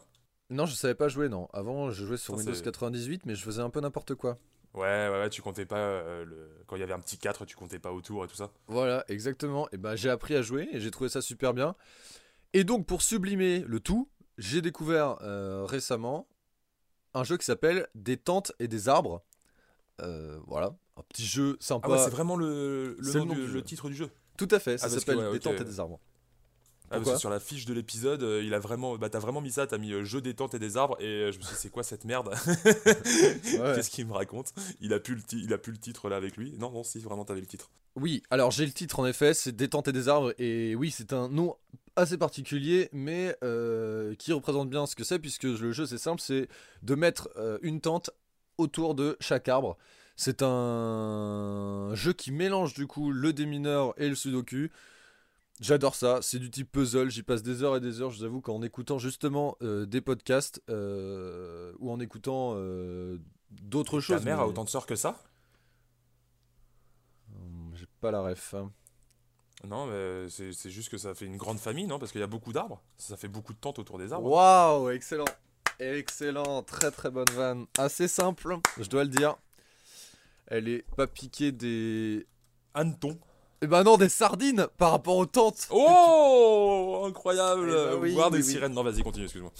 non, je savais pas jouer, non. Avant, je jouais sur Ça, Windows c'est- 98, mais je faisais un peu n'importe quoi. Ouais, ouais, ouais, tu comptais pas. euh, le... Quand il y avait un petit 4, tu comptais pas autour et tout ça. Voilà, exactement. Et ben, j'ai appris à jouer et j'ai trouvé ça super bien. Et donc, pour sublimer le tout, j'ai découvert euh, récemment un jeu qui s'appelle Des tentes et des arbres. Euh, voilà, un petit jeu sympa. Ah ouais, c'est vraiment le, le, C'est nom le nom du- du le jeu. titre du jeu. Tout à fait, ça Ah, parce que, s'appelle ouais, Des ok. tentes et des arbres. Ah, parce Pourquoi que sur la fiche de l'épisode, euh, il a vraiment, bah t'as vraiment mis ça, t'as mis euh, jeu des tentes et des arbres, et euh, je me suis dit c'est quoi cette merde [laughs] Ouais. Qu'est-ce qu'il me raconte Il a plus le, il a plus le titre là avec lui. Non, non, si vraiment t'avais le titre. Oui, alors j'ai le titre en effet, c'est Détente et des arbres, et oui, c'est un nom assez particulier, mais qui représente bien ce que c'est, puisque le jeu c'est simple, c'est de mettre une tente autour de chaque arbre. C'est un jeu qui mélange du coup le démineur et le sudoku. J'adore ça, c'est du type puzzle, j'y passe des heures et des heures, je vous avoue qu'en écoutant justement euh, des podcasts euh, ou en écoutant euh, d'autres Ta choses. mère mais- a autant de sœurs que ça? Hum, J'ai pas la ref. hein. Non, mais c'est juste que ça fait une grande famille, non? Parce qu'il y a beaucoup d'arbres. Ça fait beaucoup de tentes autour des arbres. Waouh, excellent. Excellent, très très bonne vanne. Assez simple, je dois le dire. Elle est pas piquée des. Hanneton. Eh ben non, des sardines par rapport aux tentes. Oh Incroyable Eh ben oui, Voir oui, des oui. sirènes. Non, vas-y, continue, excuse-moi.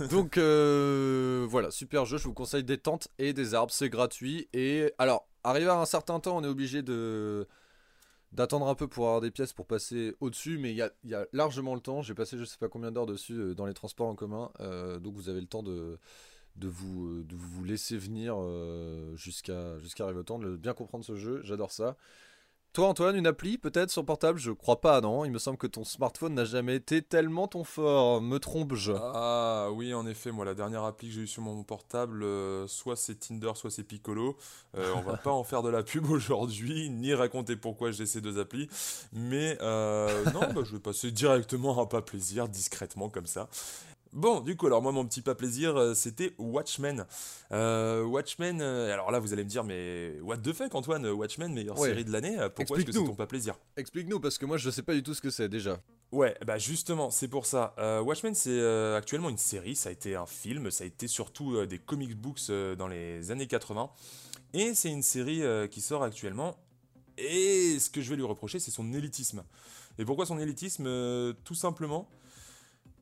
[laughs] Donc euh, voilà, super jeu, je vous conseille des tentes et des arbres, c'est gratuit. Et alors, arrivé à un certain temps, on est obligé de d'attendre un peu pour avoir des pièces pour passer au-dessus, mais il y a, il y a largement le temps. J'ai passé je sais pas combien d'heures dessus euh, dans les transports en commun, euh, donc vous avez le temps de, de, vous, de vous laisser venir jusqu'à jusqu'à arriver au temps de bien comprendre ce jeu. J'adore ça. Toi, Antoine, une appli peut-être sur portable? Je crois pas, non Il me semble que ton smartphone n'a jamais été tellement ton fort. Me trompe-je? Ah oui, en effet, moi la dernière appli que j'ai eue sur mon portable, euh, soit c'est Tinder, soit c'est Piccolo. Euh, on va pas en faire de la pub [laughs] aujourd'hui, ni raconter pourquoi j'ai ces deux applis. Mais euh, non, bah, je vais passer directement à pas plaisir, discrètement comme ça. Bon, du coup, alors moi, mon petit pas plaisir, euh, c'était Watchmen. Euh, Watchmen, euh, alors là, vous allez me dire, mais what the fuck, Antoine Watchmen, meilleure Ouais. série de l'année, pourquoi est-ce que c'est ton pas plaisir? Explique-nous, parce que moi je sais pas du tout ce que c'est déjà. Ouais, bah justement, c'est pour ça. Euh, Watchmen, c'est euh, actuellement une série, ça a été un film, ça a été surtout des comic books dans les années 80. Et c'est une série qui sort actuellement. Et ce que je vais lui reprocher, c'est son élitisme. Et pourquoi son élitisme? Tout simplement,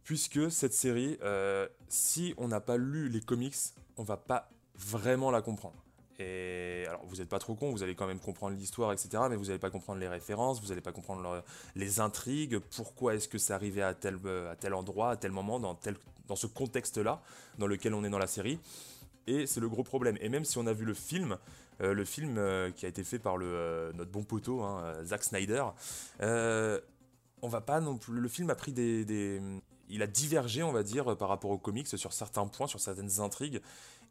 puisque cette série, euh, si on n'a pas lu les comics, on va pas vraiment la comprendre. Et alors, vous n'êtes pas trop con, vous allez quand même comprendre l'histoire, etc. Mais vous n'allez pas comprendre les références, vous n'allez pas comprendre le- les intrigues, pourquoi est-ce que c'est arrivé à tel, euh, à tel endroit, à tel moment, dans, tel, dans ce contexte-là, dans lequel on est dans la série. Et c'est le gros problème. Et même si on a vu le film, euh, le film qui a été fait par le, notre bon poteau, hein, Zack Snyder, on va pas non plus. Le film a pris des- Il a divergé, on va dire, par rapport aux comics sur certains points, sur certaines intrigues.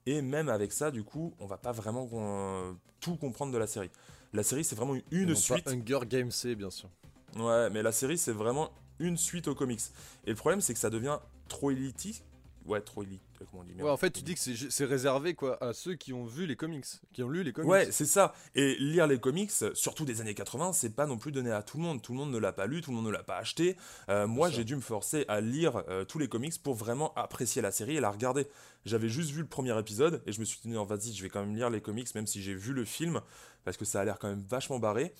Et même avec ça, du coup, on va pas vraiment euh, tout comprendre de la série. La série, c'est vraiment une non suite. Pas Hunger Games C, bien sûr. Ouais, mais la série, c'est vraiment une suite aux comics. Et le problème, c'est que ça devient trop élitiste. Ouais, trop élite. euh, Comment on dit. Ouais, en fait, tu dis que c'est réservé quoi à ceux qui ont vu les comics, qui ont lu les comics. Ouais, c'est ça. Et lire les comics, surtout des années 80, c'est pas non plus donné à tout le monde. Tout le monde ne l'a pas lu, tout le monde ne l'a pas acheté. Euh, moi, j'ai dû me forcer à lire euh, tous les comics pour vraiment apprécier la série et la regarder. J'avais juste vu le premier épisode et je me suis dit, non, vas-y, je vais quand même lire les comics, même si j'ai vu le film, parce que ça a l'air quand même vachement barré.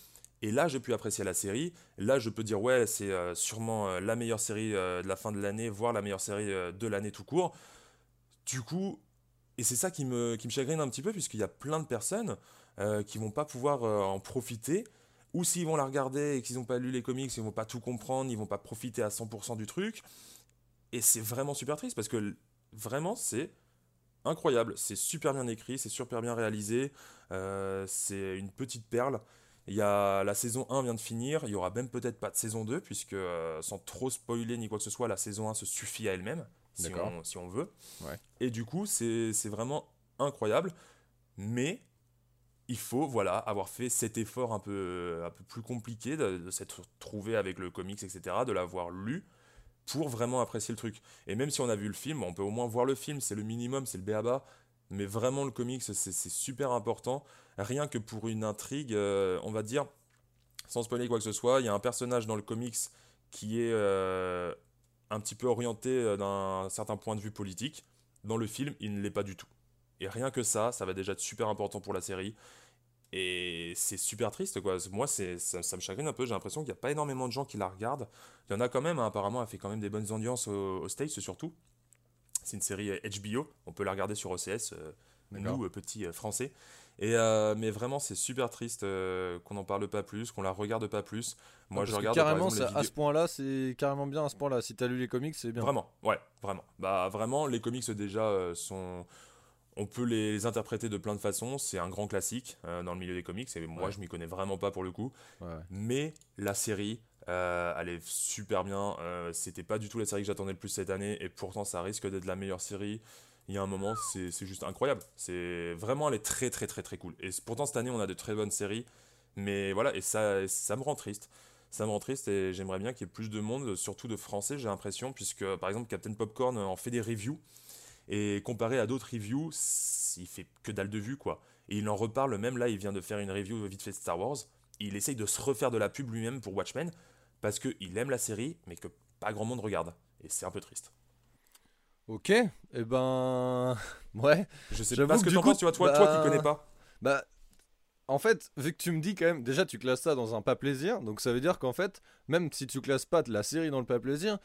Et là, j'ai pu apprécier la série. Là, je peux dire, ouais, c'est euh, sûrement euh, la meilleure série euh, de la fin de l'année, voire la meilleure série de l'année tout court. Du coup, et c'est ça qui me, qui me chagrine un petit peu, puisqu'il y a plein de personnes qui vont pas pouvoir en profiter, ou s'ils vont la regarder et qu'ils n'ont pas lu les comics, ils vont pas tout comprendre, ils vont pas profiter à 100% du truc. Et c'est vraiment super triste, parce que vraiment, c'est incroyable. C'est super bien écrit, c'est super bien réalisé, c'est une petite perle. Il y a la saison 1 vient de finir, il y aura même peut-être pas de saison 2 puisque euh, sans trop spoiler ni quoi que ce soit, la saison 1 se suffit à elle-même si on, si on veut. Ouais. Et du coup, c'est c'est vraiment incroyable, mais il faut voilà avoir fait cet effort un peu un peu plus compliqué de, de s'être trouvé avec le comics etc, de l'avoir lu pour vraiment apprécier le truc. Et même si on a vu le film, on peut au moins voir le film, c'est le minimum, c'est le béaba. Mais vraiment, le comics, c'est super important. Rien que pour une intrigue, euh, on va dire, sans spoiler quoi que ce soit, il y a un personnage dans le comics qui est euh, un petit peu orienté euh, d'un certain point de vue politique. Dans le film, il ne l'est pas du tout. Et rien que ça, ça va déjà être super important pour la série. Et c'est super triste, quoi. Moi, ça, ça me chagrine un peu. J'ai l'impression qu'il n'y a pas énormément de gens qui la regardent. Il y en a quand même, hein, apparemment, elle fait quand même des bonnes audiences aux, aux States, surtout. C'est une série euh, HBO. On peut la regarder sur OCS, euh, nous, euh, petits euh, français. Et, euh, mais vraiment, c'est super triste euh, qu'on n'en parle pas plus, qu'on la regarde pas plus. Moi, je regarde carrément, par exemple, à ce point-là, c'est carrément bien à ce point-là. Si t'as lu les comics, c'est bien. Vraiment, ouais, vraiment. Bah vraiment, les comics déjà euh, sont. On peut les, interpréter de plein de façons. C'est un grand classique euh, dans le milieu des comics. Et moi, Ouais. je m'y connais vraiment pas pour le coup. Ouais. Mais la série, euh, elle est super bien. Euh, C'était pas du tout la série que j'attendais le plus cette année. Et pourtant, ça risque d'être la meilleure série. Il y a un moment, c'est juste incroyable. C'est vraiment, elle est très, très, très, très cool. Et pourtant, cette année, on a de très bonnes séries. Mais voilà, et ça, ça me rend triste. Ça me rend triste et j'aimerais bien qu'il y ait plus de monde, surtout de français, j'ai l'impression, puisque par exemple, Captain Popcorn en fait des reviews. Et comparé à d'autres reviews, il fait que dalle de vues, quoi. Et il en reparle, même là, il vient de faire une review vite fait de Star Wars. Il essaye de se refaire de la pub lui-même pour Watchmen, parce qu'il aime la série, mais que pas grand monde regarde. Et c'est un peu triste. Ok, et ben. [laughs] Ouais. Je sais pas ce que t'en penses, tu vois, toi, toi bah, qui connais pas. Bah. En fait, vu que tu me dis quand même, déjà tu classes ça dans un pas plaisir, donc ça veut dire qu'en fait, même si tu classes pas la série dans le pas plaisir,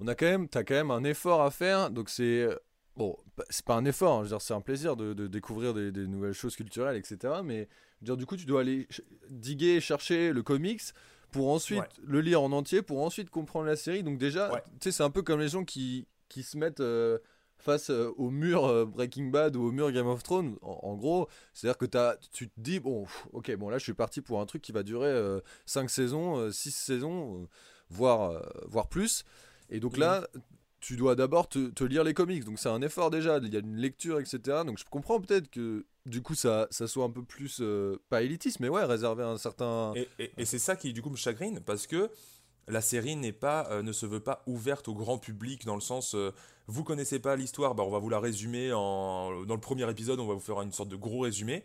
on a quand même, t'as quand même un effort à faire, donc c'est bon, bah, c'est pas un effort, hein, je veux dire c'est un plaisir de, de découvrir des, des nouvelles choses culturelles, etc. Mais je veux dire du coup tu dois aller diguer, chercher le comics pour ensuite Ouais. le lire en entier, pour ensuite comprendre la série. Donc déjà, Ouais. tu sais, c'est un peu comme les gens qui qui se mettent euh, face euh, au mur euh, Breaking Bad ou au mur Game of Thrones. En, en gros, c'est-à-dire que t'as, tu te dis, bon, pff, ok, bon là je suis parti pour un truc qui va durer 5 saisons, 6 saisons, voire, voire plus. Et donc là, tu dois d'abord te, lire les comics. Donc c'est un effort déjà, il y a une lecture, etc. Donc je comprends peut-être que du coup ça, ça soit un peu plus, euh, pas élitiste, mais ouais, réservé à un certain... Et c'est ça qui du coup me chagrine parce que la série n'est pas, euh, ne se veut pas ouverte au grand public dans le sens euh, vous connaissez pas l'histoire, bah, on va vous la résumer en, dans le premier épisode, on va vous faire une sorte de gros résumé.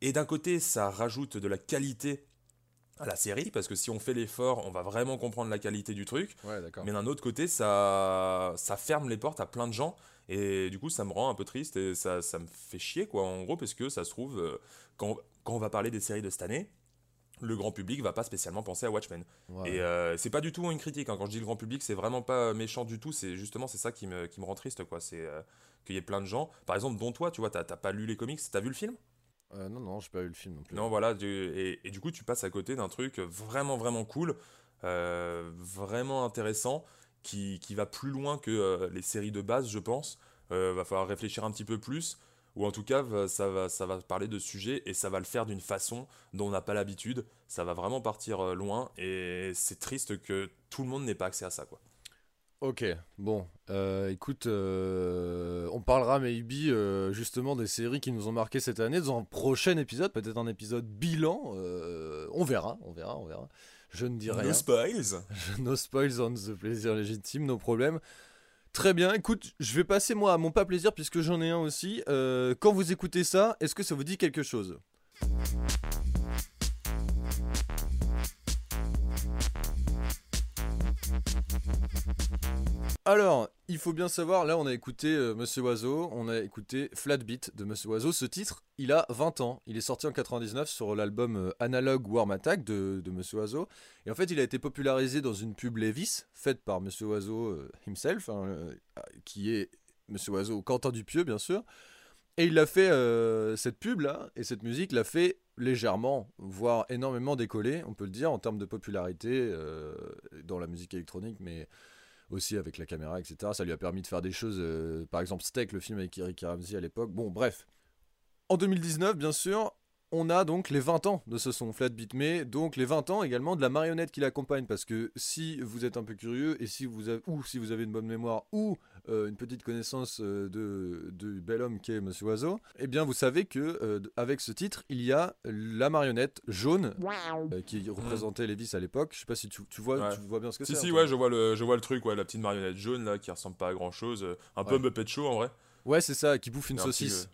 Et d'un côté, ça rajoute de la qualité à la série parce que si on fait l'effort, on va vraiment comprendre la qualité du truc. Ouais. Mais d'un autre côté, ça, ça ferme les portes à plein de gens. Et du coup, ça me rend un peu triste et ça, ça me fait chier, quoi, en gros, parce que ça se trouve, euh, quand, quand on va parler des séries de cette année, le grand public va pas spécialement penser à Watchmen. Ouais. Et euh, c'est pas du tout une critique. hein. Quand je dis le grand public, c'est vraiment pas méchant du tout. C'est justement c'est ça qui me, qui me rend triste, quoi. C'est euh, qu'il y ait plein de gens, par exemple, dont toi, tu vois, t'as t'as pas lu les comics, t'as vu le film? Euh, non, non, j'ai pas eu le film non plus. voilà, et, et du coup, tu passes à côté d'un truc vraiment, vraiment cool, euh, vraiment intéressant, qui, qui va plus loin que euh, les séries de base, je pense. Euh, va falloir réfléchir un petit peu plus, ou en tout cas, ça va, ça va parler de sujets et ça va le faire d'une façon dont on n'a pas l'habitude. Ça va vraiment partir loin, et c'est triste que tout le monde n'ait pas accès à ça, quoi. Ok, bon, euh, écoute, euh, on parlera maybe euh, justement des séries qui nous ont marqué cette année dans un prochain épisode, peut-être un épisode bilan, euh, on verra, on verra, on verra. Je ne rien, No spoils [laughs] no spoils on the plaisir légitime, no problème. Très bien, écoute, je vais passer moi à mon pas plaisir puisque j'en ai un aussi. Quand vous écoutez ça, est-ce que ça vous dit quelque chose? Alors, il faut bien savoir, là on a écouté euh, Monsieur Oiseau, on a écouté Flatbeat de Monsieur Oiseau. Ce titre, il a 20 ans. Il est sorti en 99 sur l'album euh, Analog Warm Attack de, Monsieur Oiseau. Et en fait, il a été popularisé dans une pub Levis, faite par Monsieur Oiseau euh, himself, hein, qui est Monsieur Oiseau Quentin Dupieux, bien sûr. Et il a fait cette pub là, et cette musique l'a fait légèrement, voire énormément décoller, on peut le dire, en termes de popularité dans la musique électronique, mais aussi avec la caméra, etc. Ça lui a permis de faire des choses, euh, par exemple Steak, le film avec Eric Ramsey à l'époque. Bon, bref. En 2019, bien sûr, on a donc les 20 ans de ce son Flat Beat, mais donc les 20 ans également de la marionnette qui l'accompagne, parce que si vous êtes un peu curieux, et si vous avez, ou si vous avez une bonne mémoire, ou euh, une petite connaissance euh, de, de bel homme qui est Monsieur Oiseau, eh bien vous savez que euh, avec ce titre, il y a la marionnette jaune qui représentait Lévis à l'époque. Je sais pas si tu, vois, tu vois bien ce que c'est. Si, si, ouais, je vois, le, je vois le truc, ouais, la petite marionnette jaune là qui ressemble pas à grand chose, un peu Muppet Show en vrai. Ouais, c'est ça, qui bouffe une saucisse.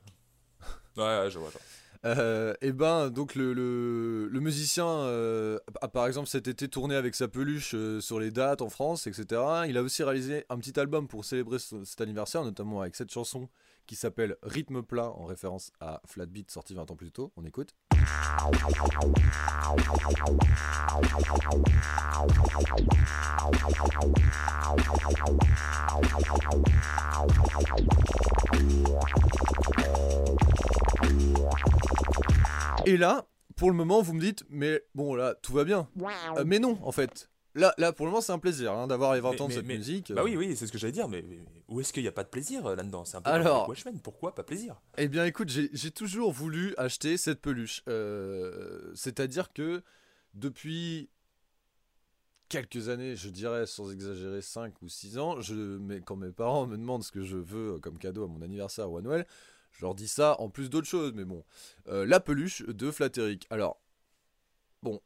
ouais, ouais, je vois. ça. Euh, et ben donc le, musicien euh, a par exemple cet été tourné avec sa peluche euh, sur les dates en France, etc. Il a aussi réalisé un petit album pour célébrer cet anniversaire, notamment avec cette chanson qui s'appelle Rythme plat en référence à Flatbeat sorti 20 ans plus tôt. On écoute. Et là, pour le moment, vous me dites, mais bon, là, tout va bien. Euh, mais non, en fait. Là, là, pour le moment, c'est un plaisir hein, d'avoir les 20 ans de cette musique. Bah oui, oui, c'est ce que j'allais dire, mais, où est-ce qu'il n'y a pas de plaisir euh, là-dedans? C'est un peu Alors, Watchmen, pourquoi pas plaisir? Eh bien, écoute, j'ai toujours voulu acheter cette peluche. Euh, c'est-à-dire que depuis quelques années, je dirais sans exagérer 5 ou 6 ans, je, mais quand mes parents me demandent ce que je veux comme cadeau à mon anniversaire ou à Noël, je leur dis ça en plus d'autres choses, mais bon. Euh, la peluche de Flatteric. Alors, bon.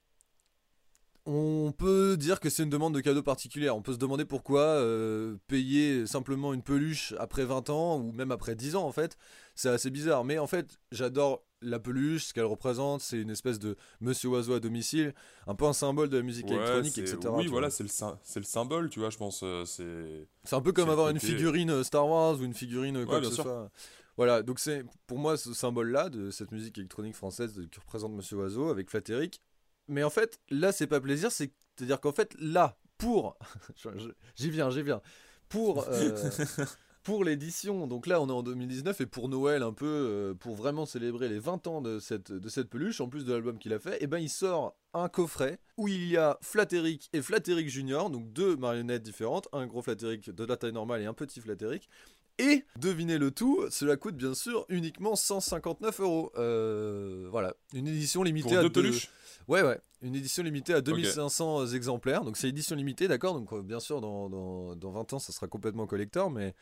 On peut dire que c'est une demande de cadeau particulière. On peut se demander pourquoi euh, payer simplement une peluche après 20 ans, ou même après 10 ans en fait. C'est assez bizarre. Mais en fait, j'adore la peluche, ce qu'elle représente, c'est une espèce de Monsieur Oiseau à domicile, un peu un symbole de la musique électronique, etc. Oui, voilà, c'est le, le, symbole, tu vois, je pense. Euh, c'est un peu comme avoir une figurine Star Wars ou une figurine quoi que ce soit. Voilà, donc c'est pour moi ce symbole-là de cette musique électronique française qui représente Monsieur Oiseau avec Flatteric. Mais en fait, là, c'est pas plaisir, c'est-à-dire qu'en fait, là, pour. [laughs] j'y viens, j'y viens. Pour. Euh, [laughs] pour l'édition, donc là on est en 2019 et pour Noël un peu, euh, pour vraiment célébrer les 20 ans de cette, de cette peluche, en plus de l'album qu'il a fait, et eh ben il sort un coffret où il y a Flatteric et Flatteric Junior, donc deux marionnettes différentes, un gros Flatteric de la taille normale et un petit Flatteric, et devinez le tout, cela coûte bien sûr uniquement 159 euros. Euh, voilà, une édition limitée à deux peluches. Ouais, ouais, une édition limitée à 2500 exemplaires. Donc c'est édition limitée, d'accord. Donc euh, bien sûr, dans, dans, dans, 20 ans, ça sera complètement collector, mais.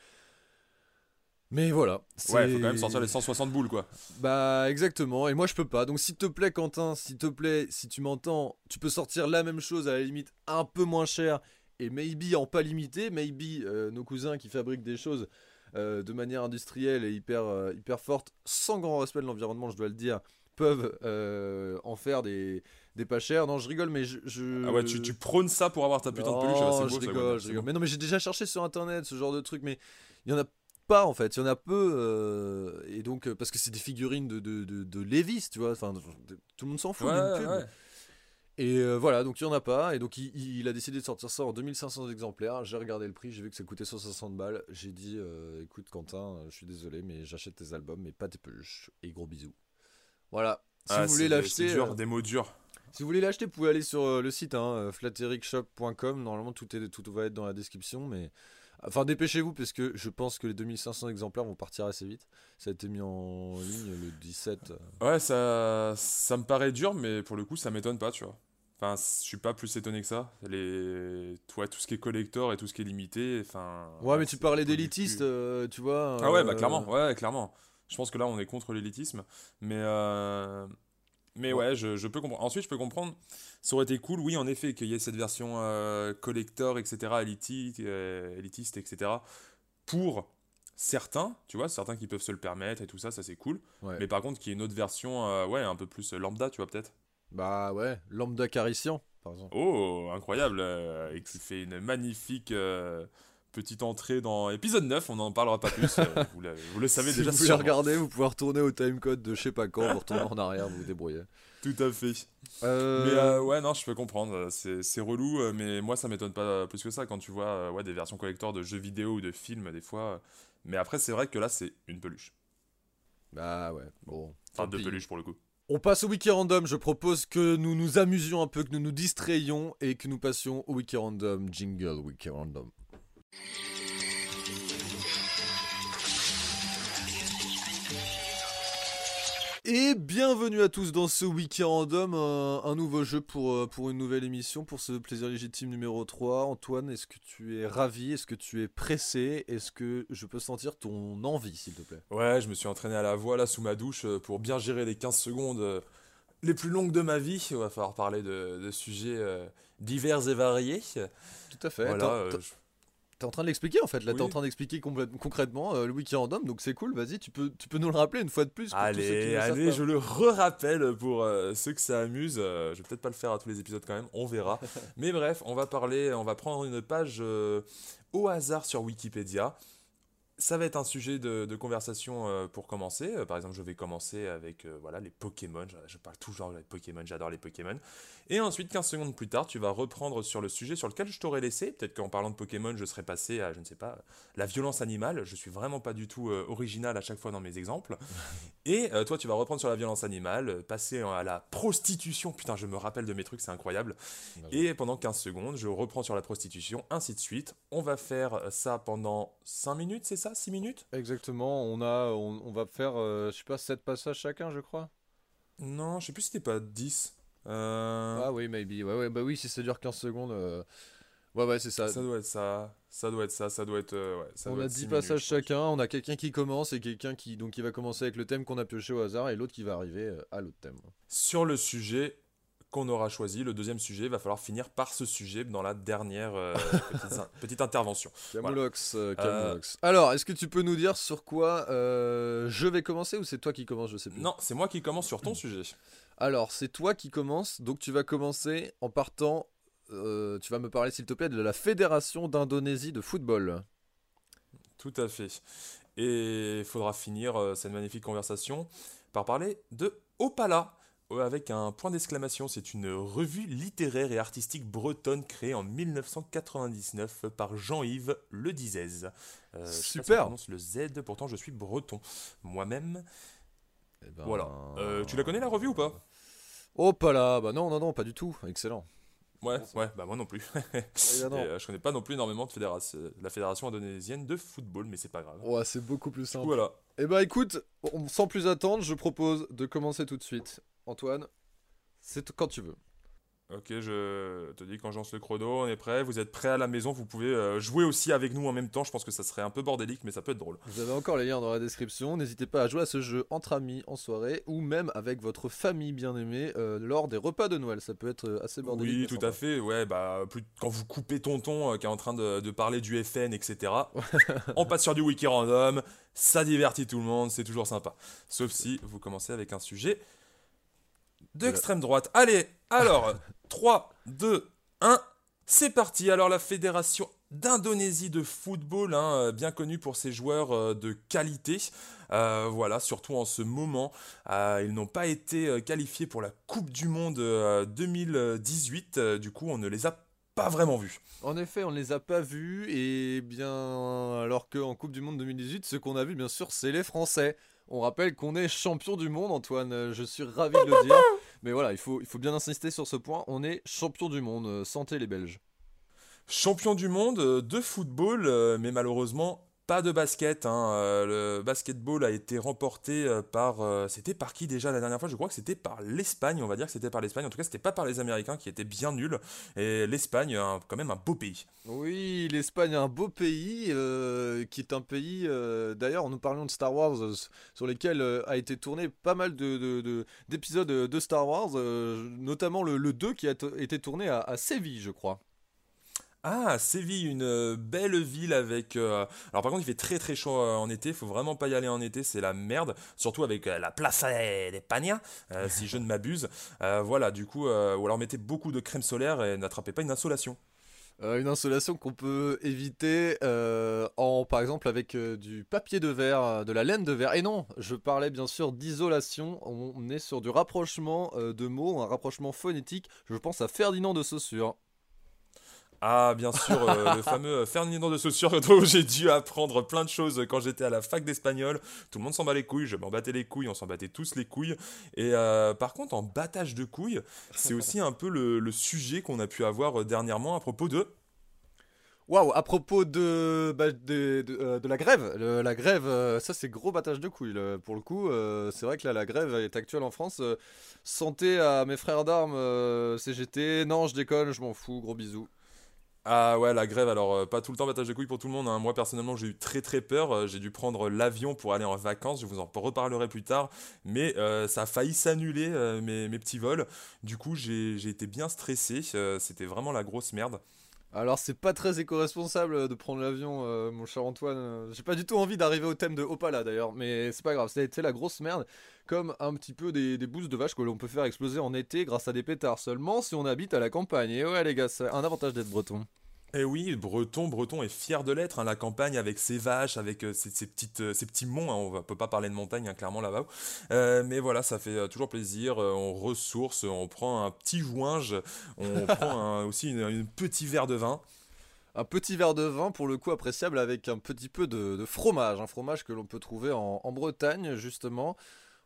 Mais voilà. Ouais, faut quand même sortir les 160 boules, quoi. Bah, exactement. Et moi, je peux pas. Donc, s'il te plaît, Quentin, s'il te plaît, si tu m'entends, tu peux sortir la même chose à la limite un peu moins cher et maybe en pas limité. Maybe euh, nos cousins qui fabriquent des choses euh, de manière industrielle et hyper, euh, hyper forte, sans grand respect de l'environnement, je dois le dire, peuvent euh, en faire des, des pas chers. Non, je rigole, mais je. Ah ouais, tu, tu, prônes ça pour avoir ta putain de peluche, ah, je rigole, je rigole. Mais non, mais j'ai déjà cherché sur internet ce genre de truc, mais il y en a pas en fait, il y en a peu. et donc, parce que c'est des figurines de, de, de, Levis, tu vois, enfin, tout le monde s'en fout d'une pub. Ouais. Et euh, voilà, donc il n'y en a pas. Et donc il, a décidé de sortir ça en 2500 exemplaires. J'ai regardé le prix, j'ai vu que ça coûtait 160 balles. J'ai dit euh, écoute, Quentin, je suis désolé, mais j'achète tes albums, mais pas tes peluches. Et gros bisous. Voilà. Si ah, vous voulez l'acheter. dur, euh, des mots durs. Si vous voulez l'acheter, vous pouvez aller sur le site hein, flattericshop.com. Normalement, tout, est, tout va être dans la description. Mais Enfin, dépêchez-vous parce que je pense que les 2500 exemplaires vont partir assez vite. Ça a été mis en ligne le 17. Ouais, ça, ça me paraît dur, mais pour le coup, ça m'étonne pas, tu vois. Enfin, je suis pas plus étonné que ça. Les... Toi, tout ce qui est collector et tout ce qui est limité, enfin... Ouais, mais tu parlais d'élitistes, euh, tu vois. Ah ouais, bah euh, clairement, ouais, clairement. Je pense que là, on est contre l'élitisme. Mais... Euh, mais ouais, je, je, peux comprendre. Ensuite, je peux comprendre. Ça aurait été cool, oui, en effet, qu'il y ait cette version euh, collector, etc., élitiste, euh, élitiste, etc., pour certains, tu vois, certains qui peuvent se le permettre et tout ça, ça c'est cool. Mais par contre, qu'il y ait une autre version, euh, ouais, un peu plus lambda, tu vois, peut-être. Bah ouais, lambda cariciant, par exemple. Oh, incroyable, et qui fait une magnifique petite entrée dans épisode 9, on n'en parlera pas plus, euh, vous, vous, le savez déjà. Si vous voulez regarder, vous pouvez retourner au timecode de je sais pas quand, vous retourner en arrière, vous vous débrouillez. Tout à fait. Euh, mais euh, ouais, non, je peux comprendre, c'est relou, mais moi ça m'étonne pas plus que ça quand tu vois ouais, des versions collector de jeux vidéo ou de films des fois. Mais après, c'est vrai que là, c'est une peluche. Bah ouais, bon. Enfin, deux peluches pour le coup. On passe au wiki random. Je propose que nous nous amusions un peu, que nous nous distrayions et que nous passions au wiki random. Jingle wiki random. Et bienvenue à tous dans ce Wiki Random, un, un nouveau jeu pour, euh, pour une nouvelle émission, pour ce plaisir légitime numéro 3. Antoine, est-ce que tu es ravi? Est-ce que tu es pressé? Est-ce que je peux sentir ton envie, s'il te plaît? Ouais, je me suis entraîné à la voix là sous ma douche euh, pour bien gérer les 15 secondes euh, les plus longues de ma vie. Il va falloir parler de, de sujets divers et variés. Tout à fait. Voilà, T'es- en train de l'expliquer en fait, là t'es en Oui. train d'expliquer concrètement euh, le Wiki Random, donc c'est cool, vas-y, tu peux, tu peux nous le rappeler une fois de plus. pour tous ceux qui Allez, allez, je le re-rappelle pour euh, ceux que ça amuse. Euh, je vais peut-être pas le faire à tous les épisodes quand même, on verra. [laughs] Mais bref, on va parler, on va prendre une page au hasard sur Wikipédia. Ça va être un sujet de, de conversation pour commencer. Par exemple, je vais commencer avec voilà, les Pokémon. Je, je parle toujours des Pokémon, j'adore les Pokémon. Et ensuite, 15 secondes plus tard, tu vas reprendre sur le sujet sur lequel je t'aurais laissé. Peut-être qu'en parlant de Pokémon, je serais passé à, je ne sais pas, la violence animale. Je suis vraiment pas du tout euh, original à chaque fois dans mes exemples. [laughs] Et euh, toi, tu vas reprendre sur la violence animale, euh, passer à la prostitution. Putain, je me rappelle de mes trucs, c'est incroyable. Et pendant 15 secondes, je reprends sur la prostitution, ainsi de suite. On va faire ça pendant 5 minutes, c'est ça? 6 minutes? Exactement, on, a, on, on va faire, euh, je sais pas, 7 passages chacun, je crois. Non, je sais plus si c'était pas 10. Euh, Ah oui, maybe. Ouais, ouais, bah oui, si ça dure 15 secondes. euh, Ouais, ouais, c'est ça. ça doit être ça. Ça doit être ça, ça doit être. euh, ouais, ça on doit a être 10 six passages minutes, chacun, on a quelqu'un qui commence et quelqu'un qui donc qui va commencer avec le thème qu'on a pioché au hasard et l'autre qui va arriver à l'autre thème. Sur le sujet qu'on aura choisi, le deuxième sujet, va falloir finir par ce sujet dans la dernière euh, [laughs] petite, petite intervention. Camoulox, Euh, Camoulox. Alors, est-ce que tu peux nous dire sur quoi je vais commencer ou c'est toi qui commence, je sais plus. Non, c'est moi qui commence sur ton [clears throat] sujet. Alors, c'est toi qui commence, donc tu vas commencer en partant. euh, tu vas me parler, s'il te plaît, de la Fédération d'Indonésie de football. Tout à fait. Et il faudra finir euh, cette magnifique conversation par parler de Opala, euh, avec un point d'exclamation. C'est une revue littéraire et artistique bretonne créée en 1999 par Jean-Yves Le Dizez. Euh, je Super. prononce le Z, pourtant je suis breton. Moi-même. Eh ben, Voilà. Euh, tu la connais la revue ou pas? Oh, pas là Bah non, non, non, pas du tout. Excellent. Ouais, ouais, bah moi non plus. [laughs] Ben Et, non. euh, je connais pas non plus énormément de fédération, la fédération indonésienne de football, mais c'est pas grave. Ouais, c'est beaucoup plus simple. Voilà. Eh bah écoute, on- sans plus attendre, je propose de commencer tout de suite. Antoine, c'est quand tu veux. Ok, je te dis quand je lance le chrono, on est prêt, vous êtes prêts à la maison, vous pouvez euh, jouer aussi avec nous en même temps, je pense que ça serait un peu bordélique, mais ça peut être drôle. Vous avez encore les liens dans la description. N'hésitez pas à jouer à ce jeu entre amis, en soirée, ou même avec votre famille bien aimée euh, lors des repas de Noël. Ça peut être euh, assez bordélique. Oui, tout sympa. à fait, ouais, bah, plus, quand vous coupez tonton euh, qui est en train de, de parler du FN, etc., on passe sur du wiki random, ça divertit tout le monde, c'est toujours sympa. Sauf si vous commencez avec un sujet d'extrême droite. Allez, alors, 3, 2, 1, c'est parti. Alors, la fédération d'Indonésie de football, hein, euh, bien connue pour ses joueurs euh, de qualité. Euh, voilà, surtout en ce moment, euh, ils n'ont pas été qualifiés pour la Coupe du Monde euh, 2018. euh, du coup, on ne les a pas vraiment vus. En effet, on ne les a pas vus, et bien, alors qu'en Coupe du Monde 2018, ce qu'on a vu, bien sûr, c'est les Français. On rappelle qu'on est champion du monde, Antoine. euh, Je suis ravi de le dire. Mais voilà, il faut, bien insister sur ce point. On est champion du monde. euh, Santé les Belges. Champion du monde euh, de football, mais malheureusement pas de basket. hein. Euh, le basketball a été remporté euh, par. euh, c'était par qui déjà la dernière fois? Je crois que c'était par l'Espagne. On va dire que c'était par l'Espagne. En tout cas, c'était pas par les Américains qui étaient bien nuls. Et l'Espagne, quand même un beau pays. Oui, l'Espagne, un beau pays, qui est un pays, d'ailleurs, nous parlions de Star Wars, sur lesquels a été tourné pas mal de- de- de- d'épisodes de, Star Wars, notamment le, le 2 qui a été tourné à Séville, je crois. Ah, Séville, une euh, belle ville avec. euh, Alors par contre, il fait très très chaud euh, en été. Faut vraiment pas y aller en été, c'est la merde. Surtout avec euh, la Plaza de España, euh, [laughs] si je ne m'abuse. Voilà, du coup, ou alors mettez beaucoup de crème solaire et n'attrapez pas une insolation. Une insolation qu'on peut éviter en, par exemple, avec du papier de verre, de la laine de verre. Et non, je parlais bien sûr d'isolation. On est sur du rapprochement de mots, un rapprochement phonétique. Je pense à Ferdinand de Saussure. Ah, bien sûr, euh, le [laughs] fameux Ferdinand de Saussure [laughs] dont j'ai dû apprendre plein de choses quand j'étais à la fac d'espagnol. Tout le monde s'en bat les couilles, je m'en battais les couilles, on s'en battait tous les couilles. Et euh, par contre, en battage de couilles, c'est aussi un peu le, le sujet qu'on a pu avoir euh, dernièrement à propos de. Waouh, à propos de, bah, de, de, euh, de la grève, le- la grève, euh, ça c'est gros battage de couilles là, pour le coup. euh, c'est vrai que là la grève est actuelle en France. santé à mes frères d'armes CGT. Non, je déconne, je m'en fous. Gros bisous. Ah ouais, la grève, alors euh, pas tout le temps battage de couilles pour tout le monde. hein. Moi personnellement, j'ai eu très très peur. Euh, J'ai dû prendre l'avion pour aller en vacances. Je vous en reparlerai plus tard. Mais euh, ça a failli s'annuler mes, mes petits vols. Du coup, j'ai été bien stressé. C'était vraiment la grosse merde. Alors c'est pas très éco-responsable de prendre l'avion, mon cher Antoine. J'ai pas du tout envie d'arriver au thème de Opala d'ailleurs, mais c'est pas grave. Ça a été la grosse merde, comme un petit peu des, des boosts de vache que l'on peut faire exploser en été grâce à des pétards seulement si on habite à la campagne. Et ouais les gars, c'est un avantage d'être breton. Eh oui, Breton, Breton est fier de l'être, hein, la campagne avec ses vaches, avec euh, ses, ses petites, euh, ses petits monts, hein, on ne peut pas parler de montagne hein, clairement là-bas. Euh, mais voilà, ça fait euh, toujours plaisir, euh, on ressource, on prend un petit joinge, on [laughs] prend un- aussi une- un petit verre de vin. Un petit verre de vin, pour le coup appréciable, avec un petit peu de, de fromage. Un fromage que l'on peut trouver en, en Bretagne, justement.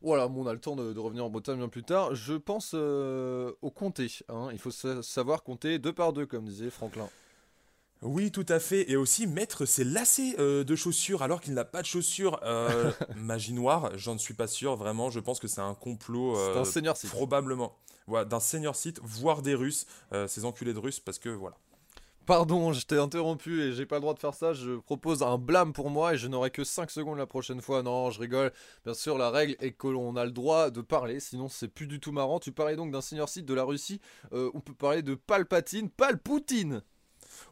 Voilà, bon, on a le temps de, de revenir en Bretagne bien plus tard. Je pense euh, au comté. hein. Il faut sa- savoir compter deux par deux, comme disait Franklin. Oui, tout à fait, et aussi mettre ses lacets euh, de chaussures alors qu'il n'a pas de chaussures. Euh, [laughs] magie noire, j'en suis pas sûr, vraiment, je pense que c'est un complot. C'est euh, un seigneur site. Probablement. Voilà, d'un senior site, voire des Russes, ces enculés de Russes, parce que voilà. Pardon, je t'ai interrompu et j'ai pas le droit de faire ça. Je propose un blâme pour moi et je n'aurai que 5 secondes la prochaine fois. Non, je rigole. Bien sûr, la règle est que l'on a le droit de parler, sinon c'est plus du tout marrant. Tu parlais donc d'un senior site de la Russie. Euh, on peut parler de Palpatine, Palpoutine.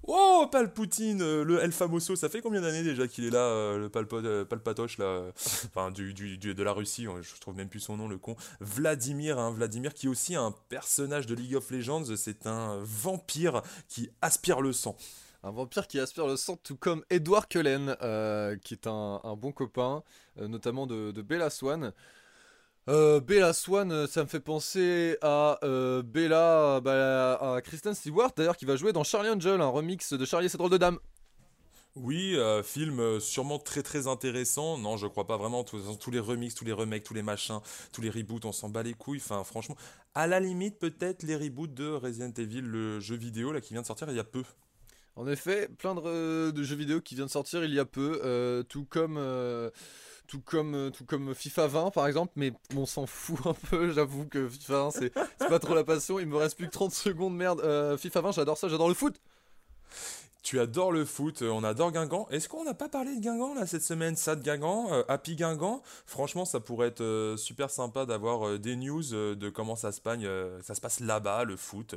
Oh, Palpoutine, euh, le El Famoso, ça fait combien d'années déjà qu'il est là, euh, le euh, Palpatoche, là, enfin, du, du- de la Russie, je trouve même plus son nom, le con. Vladimir, hein, Vladimir, qui est aussi un personnage de League of Legends, c'est un vampire qui aspire le sang. Un vampire qui aspire le sang, tout comme Edward Cullen, qui est un, bon copain, notamment de, de Bella Swan. Euh, Bella Swan, euh, ça me fait penser à euh, Bella, bah, à Kristen Stewart d'ailleurs, qui va jouer dans Charlie Angel, un remix de Charlie et ses drôles de dames. Oui, euh, film sûrement très très intéressant. Non, je crois pas vraiment. Tous, tous les remixes, tous les remakes, tous les machins, tous les reboots, on s'en bat les couilles. Enfin, franchement, à la limite, peut-être les reboots de Resident Evil, le jeu vidéo là qui vient de sortir il y a peu. En effet, plein de, de jeux vidéo qui viennent de sortir il y a peu, tout comme. Euh, tout comme, FIFA 20 par exemple, mais on s'en fout un peu, [laughs] j'avoue que FIFA 20 c'est pas trop la passion, il me reste plus que 30 secondes, merde. Euh, FIFA 20 j'adore ça, j'adore le foot Tu adores le foot, euh, on adore Guingamp. Est-ce qu'on n'a pas parlé de Guingamp là cette semaine? Ça de Guingamp, Happy Guingamp. Franchement, ça pourrait être super sympa d'avoir des news de comment ça se, passe là-bas, le foot,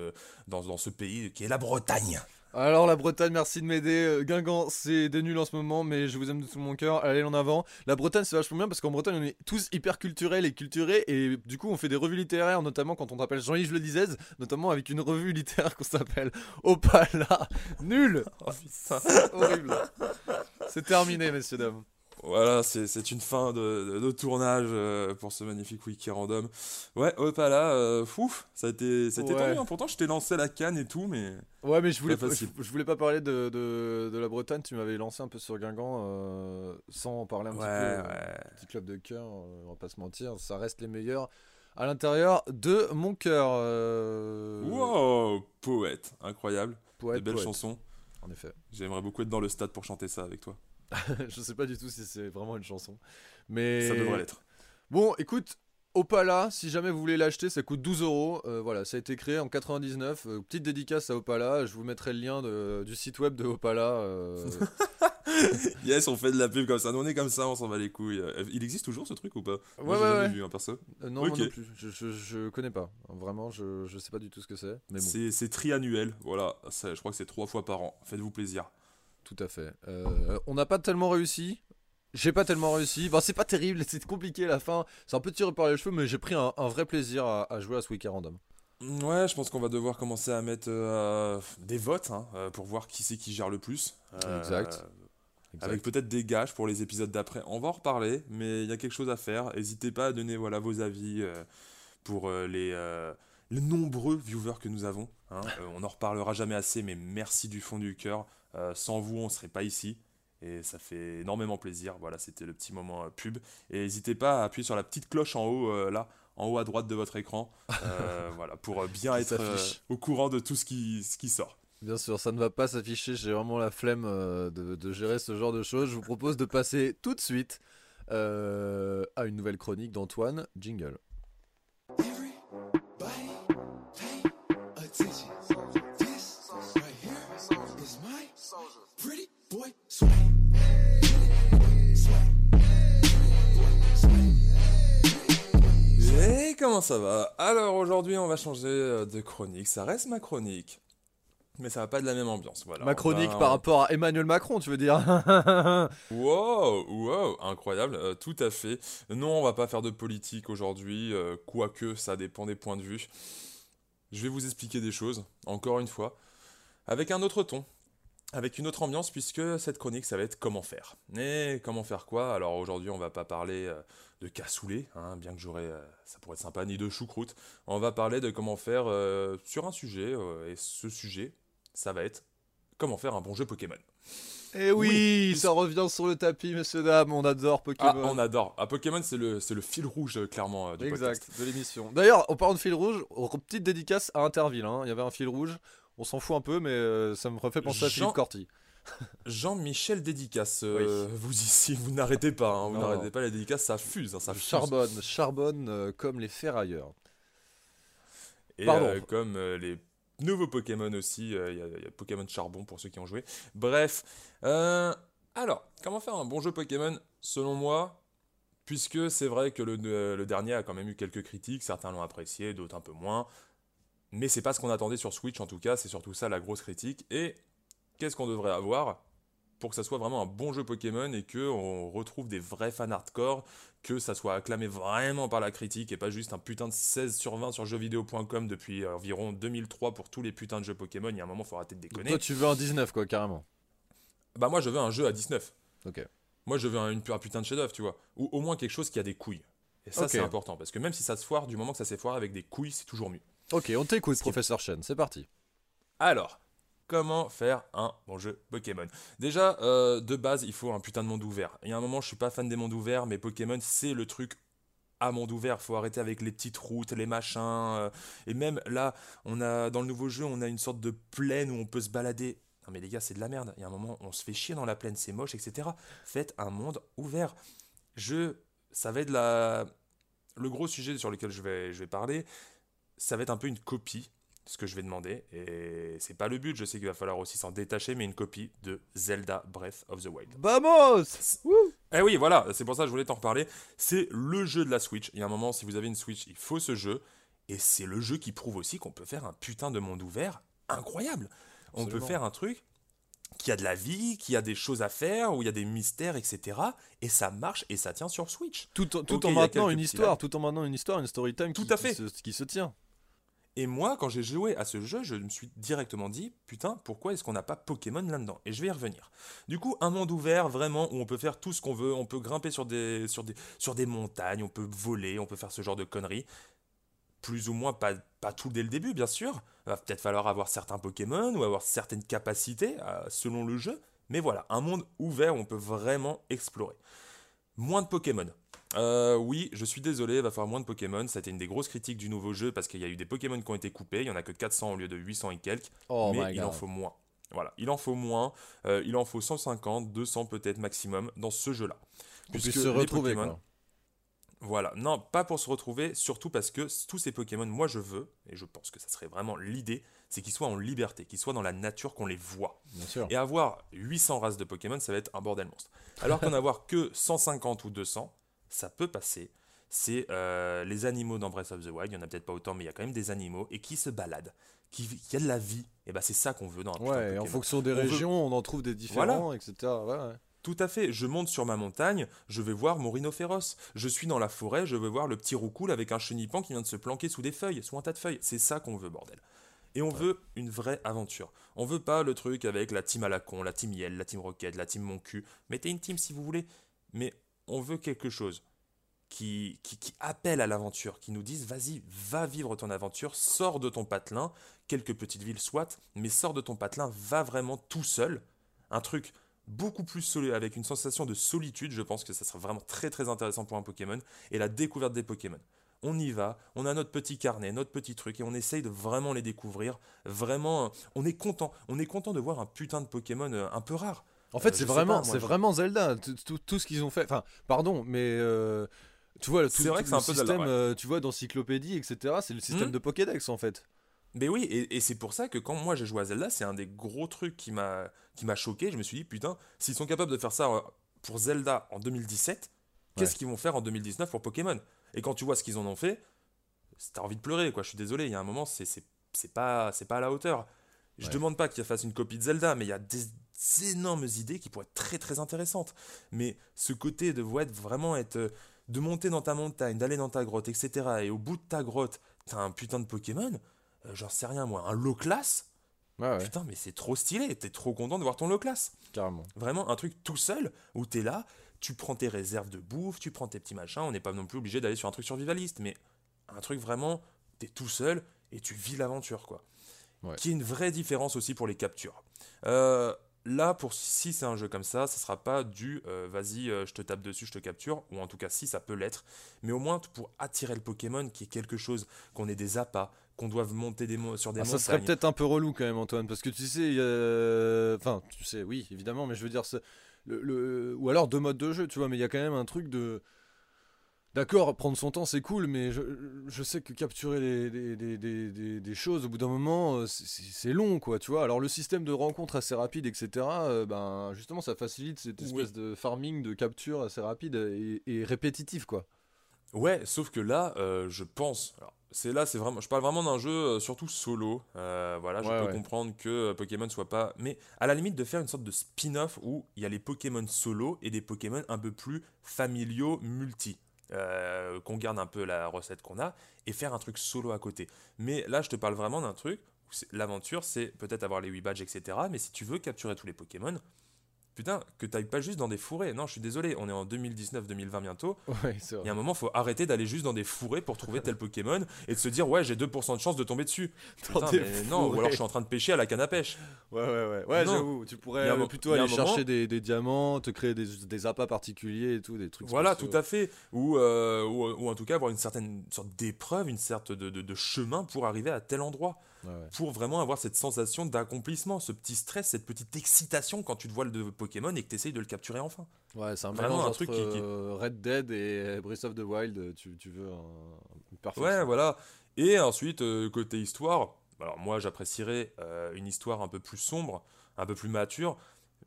dans ce pays qui est la Bretagne. Alors la Bretagne, merci de m'aider. Euh, Guingamp, c'est des nuls en ce moment, mais je vous aime de tout mon cœur. Allez en avant. La Bretagne, c'est vachement bien parce qu'en Bretagne, on est tous hyper culturels et culturés, et du coup, on fait des revues littéraires, notamment quand on s'appelle Jean-Yves Le Dizez, notamment avec une revue littéraire qu'on s'appelle Opala. Nul, [laughs] Oh, horrible. C'est terminé, messieurs dames. Voilà, c'est une fin de, de- de tournage euh, pour ce magnifique wiki random. Ouais, hop là, euh, ouf, ça a été, ça a été Ouais. tendu, hein. Pourtant, je t'ai lancé la canne et tout, mais. Ouais, mais je voulais, Pas je, voulais pas parler de, de, de la Bretagne. Tu m'avais lancé un peu sur Guingamp euh, sans en parler un petit peu. euh, Petit club de cœur, on va pas se mentir, ça reste les meilleurs à l'intérieur de mon cœur. Wow, poète, incroyable. poète, Des belles poète, chansons. En effet. J'aimerais beaucoup être dans le stade pour chanter ça avec toi. [laughs] je sais pas du tout si c'est vraiment une chanson. Mais Ça devrait l'être. Bon, écoute, Opala, si jamais vous voulez l'acheter, ça coûte 12 euros. Euh, Voilà, ça a été créé en 99. Euh, petite dédicace à Opala. Je vous mettrai le lien de- du site web de Opala. euh, [laughs] Yes, on fait de la pub comme ça. Nous, on est comme ça, on s'en va les couilles. Euh, Il existe toujours ce truc ou pas? Ouais, Moi, j'ai ouais, jamais ouais. vu, hein, perso. euh, non, moi Ok. non plus. Je, je, je connais pas. Vraiment, je, je sais pas du tout ce que c'est. Mais bon. C'est c'est triannuel, voilà. Ça, je crois que c'est trois fois par an. Faites-vous plaisir. Tout à fait. Euh, on n'a pas tellement réussi. J'ai pas tellement réussi. Bon, c'est pas terrible, [laughs] c'est compliqué la fin. C'est un peu tiré par les cheveux, mais j'ai pris un, un vrai plaisir à, à jouer à ce week-end random. Ouais, je pense qu'on va devoir commencer à mettre euh, des votes hein, euh, pour voir qui c'est qui gère le plus. Euh, Exact. Avec peut-être des gages pour les épisodes d'après. On va en reparler, mais il y a quelque chose à faire. N'hésitez pas à donner voilà, vos avis pour les, les nombreux viewers que nous avons. hein. On n'en reparlera jamais assez, mais merci du fond du cœur. Euh, sans vous, on ne serait pas ici. Et ça fait énormément plaisir. Voilà, c'était le petit moment euh, pub. Et n'hésitez pas à appuyer sur la petite cloche en haut, euh, là, en haut à droite de votre écran. euh, [laughs] voilà, pour bien être euh, au courant de tout ce qui, ce qui sort. Bien sûr, ça ne va pas s'afficher, j'ai vraiment la flemme euh, de, gérer ce genre de choses. Je vous propose de passer tout de suite euh, à une nouvelle chronique d'Antoine. Jingle. Et comment ça va? Alors aujourd'hui on va changer euh, de chronique, ça reste ma chronique. Mais ça va pas de la même ambiance, voilà. Ma chronique par rapport à Emmanuel Macron, tu veux dire? [laughs] Wow, wow, incroyable, euh, tout à fait. Non, on va pas faire de politique aujourd'hui, euh, quoique ça dépend des points de vue. Je vais vous expliquer des choses, encore une fois, avec un autre ton, avec une autre ambiance, puisque cette chronique, ça va être comment faire. Et comment faire quoi? Alors aujourd'hui, on va pas parler euh, de cassoulet, hein, bien que j'aurais, ça pourrait être sympa, ni de choucroute. On va parler de comment faire sur un sujet, et ce sujet, ça va être comment faire un bon jeu Pokémon. Et eh oui, ça revient sur le tapis, messieurs, dames, on adore Pokémon. Ah, on adore. Ah, Pokémon, c'est le, le fil rouge, euh, clairement, euh, du exact, de l'émission. D'ailleurs, en parlant de fil rouge, petite dédicace à Interville. Hein. Il y avait un fil rouge, on s'en fout un peu, mais euh, ça me refait penser à Philippe Corti. Jean-Michel dédicace, vous ici, vous n'arrêtez pas, hein. vous n'arrêtez pas la dédicace, ça fuse, hein, ça Charbonne, charbonne comme les ferrailleurs. Et Pardon. comme les Nouveau Pokémon aussi, euh, il y, a Pokémon Charbon pour ceux qui ont joué. Bref, euh, alors, comment faire un bon jeu Pokémon selon moi? Puisque c'est vrai que le, dernier a quand même eu quelques critiques, certains l'ont apprécié, d'autres un peu moins. Mais c'est pas ce qu'on attendait sur Switch en tout cas, c'est surtout ça la grosse critique. Et qu'est-ce qu'on devrait avoir pour que ça soit vraiment un bon jeu Pokémon et que on retrouve des vrais fans hardcore, que ça soit acclamé vraiment par la critique et pas juste un putain de 16 sur 20 sur jeuxvideo.com depuis environ 2003 pour tous les putains de jeux Pokémon? Il y a un moment, faut arrêter de déconner. toi, tu veux un 19 quoi, carrément. Bah moi, je veux un jeu à 19. Ok. Moi, je veux un, une, putain de chef-d'œuvre, tu vois, ou au moins quelque chose qui a des couilles. Et ça, c'est important parce que même si ça se foire, du moment que ça s'est foiré avec des couilles, c'est toujours mieux. Ok, on t'écoute, professeur Chen. C'est parti. Alors, comment faire un bon jeu Pokémon? Déjà, euh, de base, il faut un putain de monde ouvert. Il y a un moment, je suis pas fan des mondes ouverts, mais Pokémon, c'est le truc à monde ouvert. Faut arrêter avec les petites routes, les machins. Euh, et même là, on a dans le nouveau jeu, on a une sorte de plaine où on peut se balader. Non mais les gars, c'est de la merde. Il y a un moment, on se fait chier dans la plaine, c'est moche, etc. Faites un monde ouvert. Je, ça va être la, le gros sujet sur lequel je vais, je vais parler. Ça va être un peu une copie ce que je vais demander. Et c'est pas le but, je sais qu'il va falloir aussi s'en détacher, mais une copie de Zelda Breath of the Wild. Vamos Eh oui, voilà, c'est pour ça que je voulais t'en reparler. C'est le jeu de la Switch. Il y a un moment, si vous avez une Switch, il faut ce jeu. Et c'est le jeu qui prouve aussi qu'on peut faire un putain de monde ouvert incroyable. On peut faire un truc qui a de la vie, qui a des choses à faire, où il y a des mystères, etc. Et ça marche et ça tient sur Switch. Tout, en, tout en maintenant une histoire, tout en maintenant une histoire, une story time tout à fait. qui se tient. Et moi, quand j'ai joué à ce jeu, je me suis directement dit, putain, pourquoi est-ce qu'on n'a pas Pokémon là-dedans? Et je vais y revenir. Du coup, un monde ouvert, vraiment, où on peut faire tout ce qu'on veut, on peut grimper sur des, montagnes, on peut voler, on peut faire ce genre de conneries. Plus ou moins, pas, tout dès le début, bien sûr. Va peut-être falloir avoir certains Pokémon ou avoir certaines capacités euh, selon le jeu. Mais voilà, un monde ouvert où on peut vraiment explorer. Moins de Pokémon. Euh, oui, je suis désolé, il va falloir moins de Pokémon. Ça a été une des grosses critiques du nouveau jeu parce qu'il y a eu des Pokémon qui ont été coupés. Il y en a que 400 au lieu de 800 et quelques. Oh mais il en faut moins. Voilà, il en faut moins. Euh, il en faut 150, 200 peut-être maximum dans ce jeu-là. Pour se retrouver. Pokémon, Voilà, non, pas pour se retrouver, surtout parce que tous ces Pokémon, moi je veux, et je pense que ça serait vraiment l'idée, c'est qu'ils soient en liberté, qu'ils soient dans la nature, qu'on les voit. Bien sûr. Et avoir 800 races de Pokémon, ça va être un bordel monstre. Alors [laughs] qu'en avoir que 150 ou 200, ça peut passer. C'est euh, les animaux dans Breath of the Wild, il n'y en a peut-être pas autant, mais il y a quand même des animaux, et qui se baladent, qui, qui a de la vie. Et bah c'est ça qu'on veut dans un Ouais, en fonction des régions, on en trouve des différents, etc. Ouais, Tout à fait. Je monte sur ma montagne, je vais voir mon rhino féroce. Je suis dans la forêt, je veux voir le petit roucoule avec un chenipan qui vient de se planquer sous des feuilles, sous un tas de feuilles. C'est ça qu'on veut, bordel. Et on veut une vraie aventure. On veut pas le truc avec la team à la con, la team Yell, la team Rocket, la team Mon cul. Mettez une team si vous voulez. Mais on veut quelque chose qui, qui, appellent à l'aventure, qui nous disent vas-y, va vivre ton aventure, sors de ton patelin, quelques petites villes soit, mais sors de ton patelin, va vraiment tout seul. Un truc beaucoup plus solide, avec une sensation de solitude, je pense que ça sera vraiment très très intéressant pour un Pokémon, et la découverte des Pokémon. on y va, on a notre petit carnet, notre petit truc, et on essaye de vraiment les découvrir. Vraiment, on est content. On est content de voir un putain de Pokémon euh, un peu rare. En fait, c'est vraiment, c'est vraiment Zelda. Tout, ce qu'ils ont fait. Enfin, pardon, mais euh, tu vois, tout, vrai que le système, euh, tu vois, d'encyclopédie, etc. C'est le système hmm. de Pokédex en fait. Mais oui, et, c'est pour ça que quand moi j'ai joué à Zelda, c'est un des gros trucs qui m'a qui m'a choqué. Je me suis dit putain, s'ils sont capables de faire ça pour Zelda en 2017, qu'est-ce qu'ils vont faire en 2019 pour Pokémon? Et quand tu vois ce qu'ils en ont fait, t'as envie de pleurer quoi. Je suis désolé, il y a un moment, c'est c'est pas c'est pas à la hauteur. Je demande pas qu'ils fassent une copie de Zelda, mais il y a des énormes idées qui pourraient être très très intéressantes. Mais ce côté de vraiment être. Euh, de monter dans ta montagne, d'aller dans ta grotte, etc. Et au bout de ta grotte, t'as un putain de Pokémon, euh, j'en sais rien moi, un low class. Putain, mais c'est trop stylé, t'es trop content de voir ton low class. Carrément. Vraiment un truc tout seul où t'es là, tu prends tes réserves de bouffe, tu prends tes petits machins, on n'est pas non plus obligé d'aller sur un truc survivaliste, mais un truc vraiment, t'es tout seul et tu vis l'aventure quoi. Qui est une vraie différence aussi pour les captures. Euh, là, pour si c'est un jeu comme ça, ça sera pas du euh, vas-y, euh, je te tape dessus, je te capture, ou en tout cas si ça peut l'être, mais au moins pour attirer le Pokémon, qui est quelque chose, qu'on ait des appâts, qu'on doive monter des sur des ah, montagnes. Ça serait peut-être un peu relou quand même, Antoine, parce que tu sais, enfin, tu sais, oui, évidemment, mais je veux dire, le, ou alors deux modes de jeu, tu vois, mais il y a quand même un truc de D'accord, prendre son temps c'est cool, mais je, sais que capturer des, choses au bout d'un moment euh, c'est long quoi, tu vois. Alors le système de rencontre assez rapide, etc., euh, ben, justement ça facilite cette espèce de farming de capture assez rapide et, répétitif quoi. Ouais, sauf que là, euh, je pense. c'est là, c'est vraiment. Je parle vraiment d'un jeu surtout solo. voilà, je peux comprendre que Pokémon soit pas. Mais à la limite de faire une sorte de spin-off où il y a les Pokémon solo et des Pokémon un peu plus familiaux multi. Euh, qu'on garde un peu la recette qu'on a et faire un truc solo à côté. Mais là, je te parle vraiment d'un truc. L'aventure, c'est peut-être avoir les 8 badges, etc. Mais si tu veux capturer tous les Pokémon, putain, que t'ailles pas juste dans des fourrés. Non, je suis désolé, on est en 2019-2020 bientôt. Il y a un moment, faut arrêter d'aller juste dans des fourrés pour trouver tel Pokémon et de se dire, ouais, j'ai 2% de chance de tomber dessus. [laughs] non, ou alors je suis en train de pêcher à la canne à pêche. Ouais, ouais, ouais, ouais j'avoue. Tu pourrais plutôt aller chercher des, diamants, te créer des, des appâts particuliers et tout, des trucs. Voilà, tout à fait. Ou, euh, ou, en tout cas avoir une certaine sorte d'épreuve, une sorte de, de chemin pour arriver à tel endroit pour vraiment avoir cette sensation d'accomplissement, ce petit stress, cette petite excitation quand tu te vois le Pokémon et que tu essayes de le capturer enfin. Ouais, c'est un vraiment un truc qui, euh, Red Dead et Breath of the Wild, tu, tu veux un, Ouais, voilà. Et ensuite, euh, côté histoire, alors moi j'apprécierais euh, une histoire un peu plus sombre, un peu plus mature,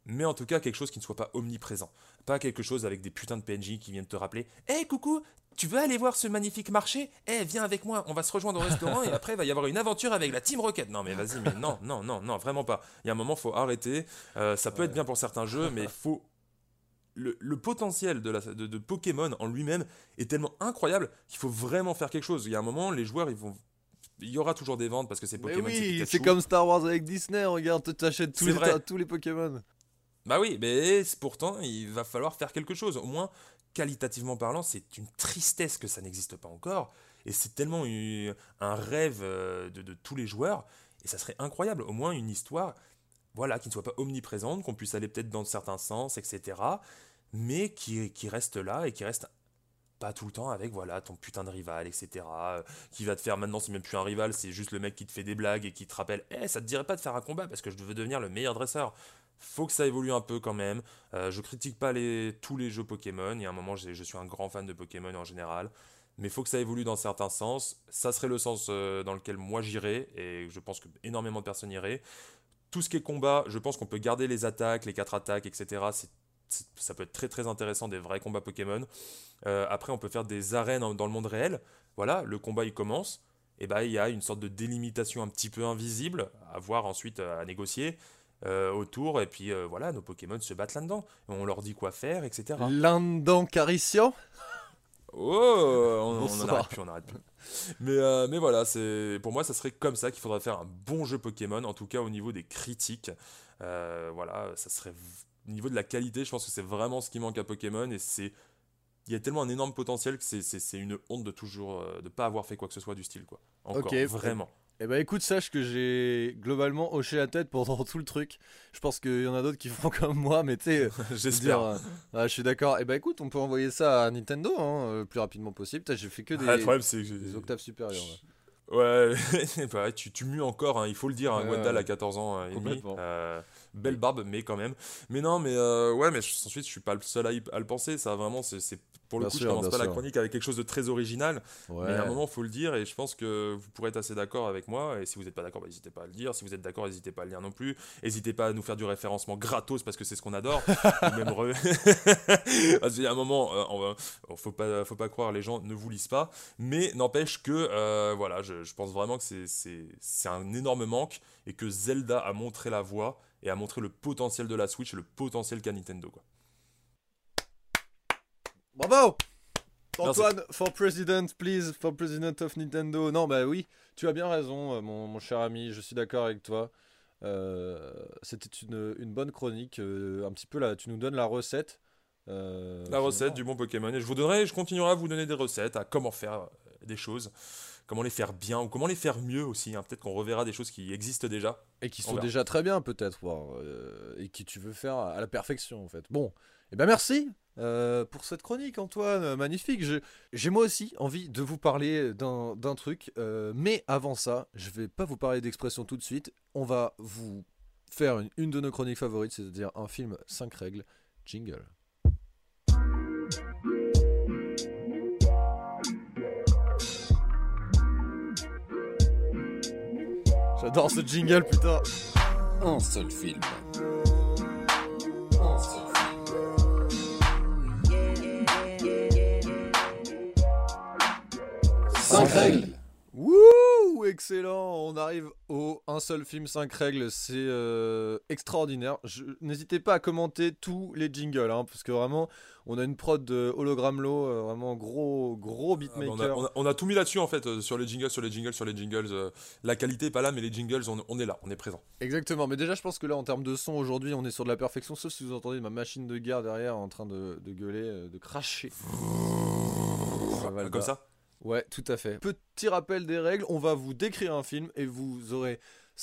mais en tout cas quelque chose qui ne soit pas omniprésent. Pas quelque chose avec des putains de PNJ qui viennent te rappeler Hé hey, coucou, tu veux aller voir ce magnifique marché? Eh, viens avec moi, on va se rejoindre au restaurant et [laughs] après il va y avoir une aventure avec la Team Rocket. Non mais vas-y, mais non, non, non, non, vraiment pas. Il y a un moment, faut arrêter. Euh, ça peut être bien pour certains jeux, mais faut le, potentiel de, la, de, Pokémon en lui-même est tellement incroyable qu'il faut vraiment faire quelque chose. Il y a un moment, les joueurs, ils vont il y aura toujours des ventes parce que c'est Pokémon. oui, c'est comme Star Wars avec Disney, regarde, tu achètes tous les, tous les Pokémon. Bah oui, mais pourtant, il va falloir faire quelque chose. Au moins, qualitativement parlant, c'est une tristesse que ça n'existe pas encore. Et c'est tellement un rêve euh, de, tous les joueurs. Et ça serait incroyable. Au moins une histoire voilà, qui ne soit pas omniprésente, qu'on puisse aller peut-être dans certains sens, etc. Mais qui, reste là et qui reste pas tout le temps avec voilà ton putain de rival, etc. Euh, qui va te faire maintenant, c'est même plus un rival, c'est juste le mec qui te fait des blagues et qui te rappelle, eh, ça te dirait pas de faire un combat parce que je veux devenir le meilleur dresseur faut que ça évolue un peu quand même. Euh, je critique pas tous les jeux Pokémon. Il y a un moment, je, suis un grand fan de Pokémon en général. Mais faut que ça évolue dans certains sens. Ça serait le sens euh, dans lequel moi j'irais. Et je pense que énormément de personnes iraient. Tout ce qui est combat, je pense qu'on peut garder les attaques, les 4 attaques, etc. ça peut être très très intéressant, des vrais combats Pokémon. Euh, après, on peut faire des arènes dans le monde réel. Voilà, le combat il commence. Et bah, il y a une sorte de délimitation un petit peu invisible à voir ensuite à négocier. Euh, autour, et puis euh, voilà, nos Pokémon se battent là-dedans. On leur dit quoi faire, etc. Là-dedans, Caricia Oh, on, on, arrête plus, on arrête plus. Mais, euh, mais voilà, c'est pour moi, ça serait comme ça qu'il faudrait faire un bon jeu Pokémon, en tout cas au niveau des critiques. voilà, ça serait au niveau de la qualité, je pense que c'est vraiment ce qui manque à Pokémon et c'est il y a tellement un énorme potentiel que c'est une honte de toujours de pas avoir fait quoi que ce soit du style quoi. Encore vraiment. Eh ben écoute, sache que j'ai globalement hoché la tête pendant [laughs] tout le truc. Je pense qu'il y en a d'autres qui font comme moi, mais tu sais, [laughs] J'espère. dire, euh, ah, je suis d'accord. Eh ben écoute, on peut envoyer ça à Nintendo hein, euh, le plus rapidement possible. J'ai fait que des, Ah, le problème, que des octaves supérieures. Ouais, [laughs] tu, tu mues encore, hein, il faut le dire. Hein, Ouais, ouais. à 14 ans euh, et demi. Euh, belle barbe, mais quand même. Mais non, mais euh, ouais, mais ensuite, je suis pas le seul à, y- à le penser. Ça, vraiment, c'est pour le Bien coup, sûr, je commence pas la chronique avec quelque chose de très original. Ouais. Mais à un moment, faut le dire, et je pense que vous pourrez être assez d'accord avec moi. Et si vous n'êtes pas d'accord, bah, n'hésitez pas à le dire. Si vous êtes d'accord, n'hésitez pas à le dire non plus. N'hésitez pas à nous faire du référencement gratos parce que c'est ce qu'on adore. [laughs] Même re- [laughs] Parce qu'il y a un moment, euh, on va- faut pas, faut pas croire, les gens ne vous lisent pas. Mais n'empêche que, euh, voilà, je, je pense vraiment que c'est un énorme manque et que Zelda a montré la voie et a montré le potentiel de la Switch et le potentiel qu'a Nintendo. Quoi. Bravo. Antoine, for president, please, for president of Nintendo. Non, bah oui, tu as bien raison, euh, mon, mon cher ami, je suis d'accord avec toi. Euh, C'était une, une bonne chronique, euh, un petit peu là, tu nous donnes la recette. euh, La recette du bon Pokémon. Et je vous donnerai, je continuerai à vous donner des recettes, à comment faire des choses, comment les faire bien ou comment les faire mieux aussi. hein. Peut-être qu'on reverra des choses qui existent déjà. Et qui On sont déjà très bien peut-être, euh, et qui tu veux faire à la perfection en fait. Bon, et ben merci euh, pour cette chronique Antoine, magnifique. J'ai moi aussi envie de vous parler d'un d'un truc, euh, mais avant ça, je vais pas vous parler d'expression tout de suite. On va vous faire une, une de nos chroniques favorites, c'est-à-dire un film 5 règles, jingle. J'adore ce jingle, putain. Un seul film. Un seul film. Cinq règles. Excellent. On arrive au un seul film 5 règles, c'est euh, extraordinaire. Je- N'hésitez pas à commenter tous les jingles, hein, parce que vraiment, on a une prod de Hologramlo, euh, vraiment gros, gros Ah, bah, beatmaker. on, a, on a- on a tout mis là-dessus en fait, euh, sur les jingles, sur les jingles, sur les jingles. la qualité est pas là, mais les jingles, on, on est là, on est présent. Exactement, mais déjà, je pense que là, en termes de son, aujourd'hui, on est sur de la perfection, sauf si vous entendez ma machine de guerre derrière en train de, de gueuler, de cracher. Ça va le Comme ça. Ouais, tout à fait. Petit rappel des règles, on va vous décrire un film et vous aurez...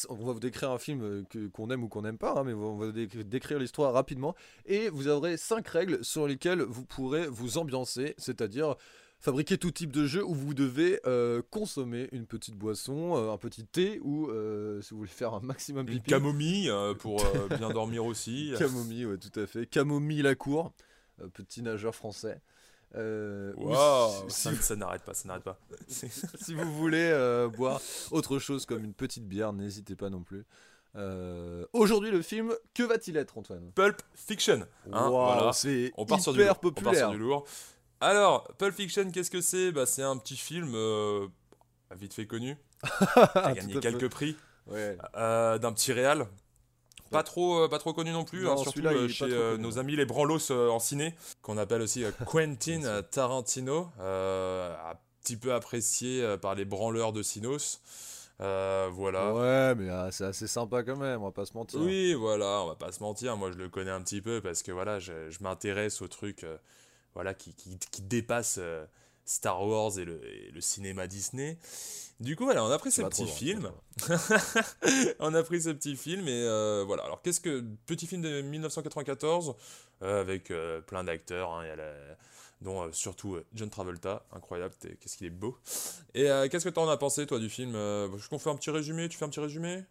On va vous décrire un film euh, qu'on aime ou qu'on n'aime pas, hein, mais on va dé- décrire l'histoire rapidement. Et vous aurez cinq règles sur lesquelles vous pourrez vous ambiancer, c'est-à-dire fabriquer tout type de jeu où vous devez euh, consommer une petite boisson, euh, un petit thé ou euh, si vous voulez faire un maximum Une pipi. camomille euh, pour [laughs] bien dormir aussi. Camomille, ouais, tout à fait. Camomille la cour, petit nageur français. Euh, Waouh, si- ça, n'arrête pas, ça n'arrête pas. [laughs] si vous voulez euh, boire autre chose comme une petite bière, n'hésitez pas non plus. Euh, Aujourd'hui, le film, que va-t-il être, Antoine? Pulp Fiction. hein, voilà. c'est On part sur du hyper lourd. On part sur du lourd. Alors, Pulp Fiction, qu'est-ce que c'est? Bah, C'est un petit film vite fait connu, [laughs] a gagné quelques prix, Ouais. d'un petit réal. Pas trop, euh, pas trop connu non plus, Non, hein, surtout euh, chez euh, connu, nos amis les branlos euh, en ciné, qu'on appelle aussi [laughs] Quentin Tarantino, un petit peu apprécié par les branleurs de Cinos. Voilà. Ouais, mais ah, c'est assez sympa quand même, on va pas se mentir. Oui, voilà, on va pas se mentir. Moi, je le connais un petit peu parce que voilà, je, je m'intéresse au truc euh, voilà, qui, qui, qui dépasse euh, Star Wars et le, et le cinéma Disney. Du coup, voilà, on a pris Tu ce petit loin, film. [laughs] on a pris ce petit film et euh, voilà. Alors, qu'est-ce que. Petit film de 1994 euh, avec euh, plein d'acteurs. hein, dont surtout John Travolta, incroyable, qu'est-ce qu'il est beau. Et qu'est-ce que t'en as pensé, toi, du film Je qu'on fait un petit résumé Tu fais un petit résumé?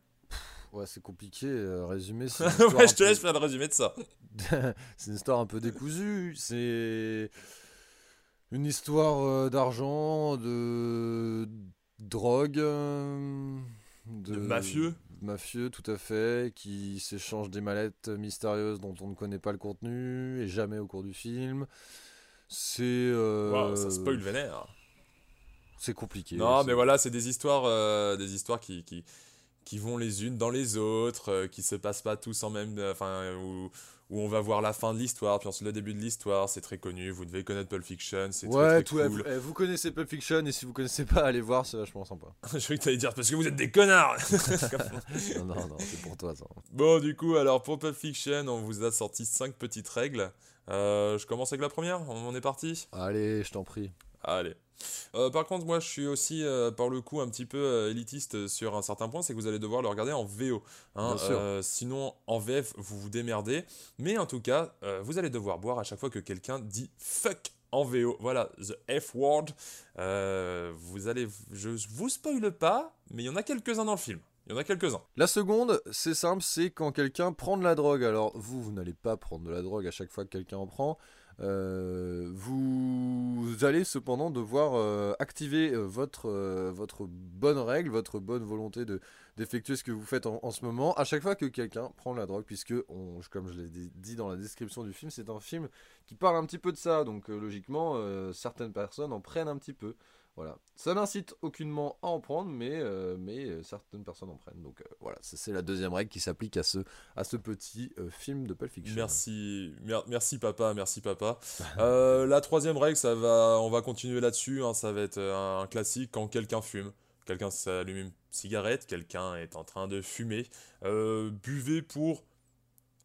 Ouais, c'est compliqué, euh, résumé. c'est une [laughs] histoire Ouais, je te peu- laisse faire le résumé de ça. [laughs] c'est une histoire un peu décousue. C'est une histoire euh, d'argent, de drogue, euh, De mafieux. mafieux, tout à fait, qui s'échangent des mallettes mystérieuses dont on ne connaît pas le contenu et jamais au cours du film. C'est euh, Waouh, ça spoil vénère. c'est compliqué. Non, mais voilà, c'est des histoires, euh, des histoires qui, qui, qui vont les unes dans les autres, euh, qui se passent pas tous en même, enfin, où, où on va voir la fin de l'histoire, puis ensuite le début de l'histoire, c'est très connu. Vous devez connaître Pulp Fiction, c'est Ouais, très, tout, très eh, cool. vous, eh, vous connaissez Pulp Fiction et si vous connaissez pas, allez voir, c'est vachement sympa. [laughs] Je croyais que t'allais dire parce que vous êtes des connards. [laughs] non, non, non, c'est pour toi ça. bon, du coup, alors pour Pulp Fiction, on vous a sorti cinq petites règles. Euh, je commence avec la première. On on est parti? Allez, je t'en prie. Allez. Euh, par contre, moi, je suis aussi, euh, par le coup, un petit peu euh, élitiste sur un certain point, c'est que vous allez devoir le regarder en VO. hein. Sinon, en VF, vous vous démerdez. Mais en tout cas, vous allez devoir boire à chaque fois que quelqu'un dit fuck en VO. Voilà, the F word. Vous allez, je vous spoile pas, mais il y en a quelques-uns dans le film. Il y en a quelques-uns. La seconde, c'est simple, c'est quand quelqu'un prend de la drogue. Alors vous, vous n'allez pas prendre de la drogue à chaque fois que quelqu'un en prend. Euh, vous allez cependant devoir euh, activer euh, votre, bonne règle, votre bonne volonté de d'effectuer ce que vous faites en, ce moment à chaque fois que quelqu'un prend la drogue, puisque, comme je l'ai dit- dans la description du film, c'est un film qui parle un petit peu de ça. Donc logiquement, certaines personnes en prennent un petit peu. Voilà. Ça n'incite aucunement à en prendre, mais, euh, mais euh, certaines personnes en prennent. Donc euh, voilà, c'est la deuxième règle qui s'applique à ce, à ce petit euh, film de Pulp Fiction. Merci, mer- merci papa, merci papa. [laughs] La troisième règle, ça va, on va continuer là-dessus. hein, ça va être un classique quand quelqu'un fume. Quelqu'un s'allume une cigarette, quelqu'un est en train de fumer. Buvez pour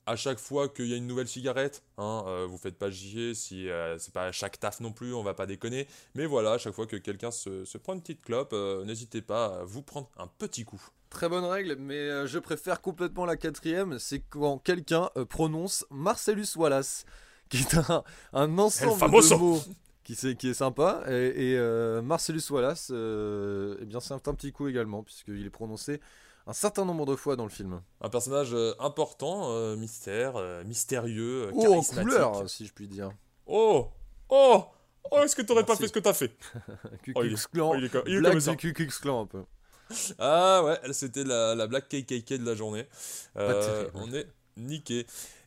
à chaque fois qu'il y a une nouvelle cigarette. Hein, euh, vous faites pas chier si euh, c'est pas à chaque taf non plus, on va pas déconner. Mais voilà, à chaque fois que quelqu'un se, se prend une petite clope, euh, n'hésitez pas à vous prendre un petit coup. Très bonne règle, mais je préfère complètement la quatrième, c'est quand quelqu'un prononce Marcellus Wallace, [laughs] qui est un, un ensemble de mots qui, c'est- qui est sympa. Et, et, Marcellus Wallace, eh bien c'est un, un petit coup également, puisqu'il est prononcé un certain nombre de fois dans le film. Un personnage euh, important, euh, mystère, euh, mystérieux, Oh, en charismatique. couleur, si je puis dire. Oh Oh Oh, est-ce que t'aurais pas fait ce que t'as fait? [laughs] Ku Oh, il Klux Klan, oh, il est Ku Klan un peu. Ah ouais, c'était la, la blague KKK de la journée. Euh, on est niqué.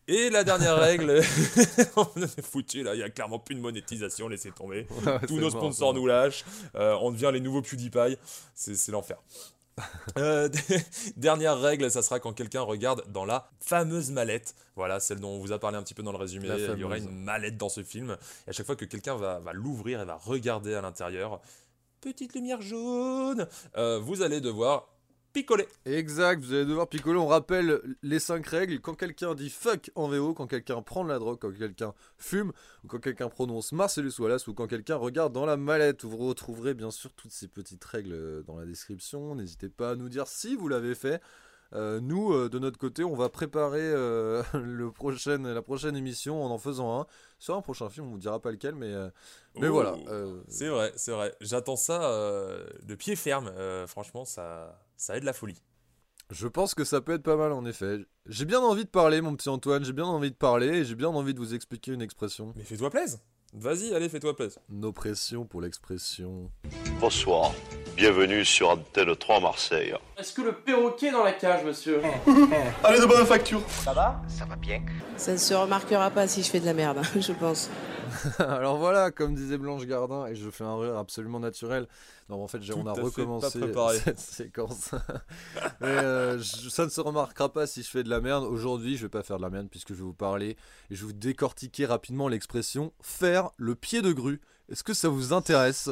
Et la dernière règle, [laughs] on est foutu là, il y a clairement plus de monétisation, laissez tomber. [laughs] Tous nos sponsors nous lâchent, euh, on devient les nouveaux PewDiePie, c'est l'enfer. [laughs] Euh, [laughs] dernière règle, ça sera quand quelqu'un regarde dans la fameuse mallette. Voilà, celle dont on vous a parlé un petit peu dans le résumé. Il y aura une mallette dans ce film. Et à chaque fois que quelqu'un va, va l'ouvrir et va regarder à l'intérieur, petite lumière jaune, euh, vous allez devoir picoler. Exact, vous allez devoir picoler. On rappelle les 5 règles. Quand quelqu'un dit fuck en VO, quand quelqu'un prend de la drogue, quand quelqu'un fume, ou quand quelqu'un prononce Marcellus Wallace, ou quand quelqu'un regarde dans la mallette. Vous retrouverez bien sûr toutes ces petites règles euh, dans la description. N'hésitez pas à nous dire si vous l'avez fait. Euh, nous, euh, de notre côté, on va préparer euh, [laughs] le prochain, la prochaine émission en en faisant un sur un prochain film. On vous dira pas lequel, mais, euh, mais voilà. euh, C'est vrai, c'est vrai. J'attends ça euh, de pied ferme. Euh, franchement, ça, ça aide la folie. Je pense que ça peut être pas mal en effet. J'ai bien envie de parler, mon petit Antoine. J'ai bien envie de parler et j'ai bien envie de vous expliquer une expression. Mais fais-toi plaisir. Vas-y, allez, fais-toi plaisir. Oppression pour l'expression. Bonsoir, bienvenue sur Antenne 3 Marseille. Est-ce que le perroquet est dans la cage, monsieur Allez de bonne facture Ça ne se remarquera pas si je fais de la merde, [laughs] je pense. [laughs] Alors voilà, comme disait Blanche Gardin, et je fais un rire absolument naturel. Non, en fait, Tout on a recommencé [laughs] cette séquence. [laughs] Mais euh, je- ça ne se remarquera pas si je fais de la merde. Aujourd'hui, je vais pas faire de la merde puisque je vais vous parler et je vais vous décortiquer rapidement l'expression faire le pied de grue. Est-ce que ça vous intéresse?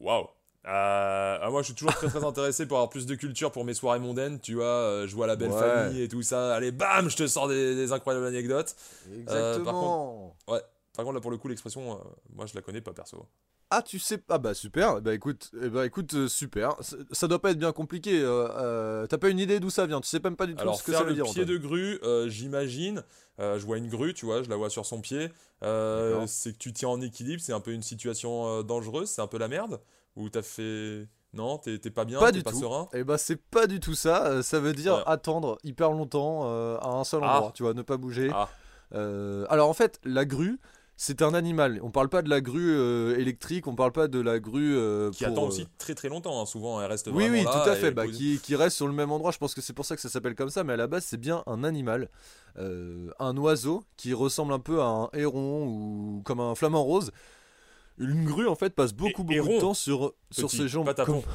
Waouh. Euh, ah, moi, je suis toujours très très intéressé pour avoir plus de culture pour mes soirées mondaines. Tu vois, euh, je vois la belle Ouais. famille et tout ça. Allez, bam, je te sors des, des incroyables anecdotes. Exactement. Par contre, là, pour le coup, l'expression, euh, moi, je la connais pas perso. Ah, tu sais Ah bah super. Bah écoute, eh bah écoute, euh, super. Ça, doit pas être bien compliqué. euh, euh, T'as pas une idée d'où ça vient Tu sais même pas du tout Alors, ce que faire ça veut le dire. pied Antoine. de grue, euh, j'imagine. je vois une grue, tu vois, je la vois sur son pied. C'est que tu tiens en équilibre, c'est un peu une situation dangereuse, c'est un peu la merde? Ou t'as fait. Non, t'es pas bien, Pas du pas tout. serein? Eh bah c'est pas du tout ça. ça veut dire Ouais. attendre hyper longtemps à un seul Ah. endroit. Tu vois, ne pas bouger. Ah. Alors en fait, la grue, c'est un animal. On parle pas de la grue euh, électrique. On parle pas de la grue euh, Qui pour, attend euh, aussi très très longtemps, hein. souvent elle reste Oui, vraiment oui, là tout à fait. Bah, pose- qui, qui reste sur le même endroit. Je pense que c'est pour ça que ça s'appelle comme ça. Mais à la base, c'est bien un animal. Euh, un oiseau qui ressemble un peu à un héron ou comme un flamant rose. Une grue, en fait, passe beaucoup, beaucoup de temps sur, sur ses jambes. patapon. comme-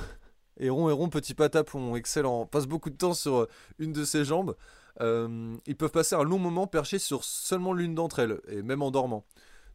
Héron, héron, petit patapon, excellent. Passe beaucoup de temps sur une de ses jambes. Ils peuvent passer un long moment perchés sur seulement l'une d'entre elles, et même en dormant.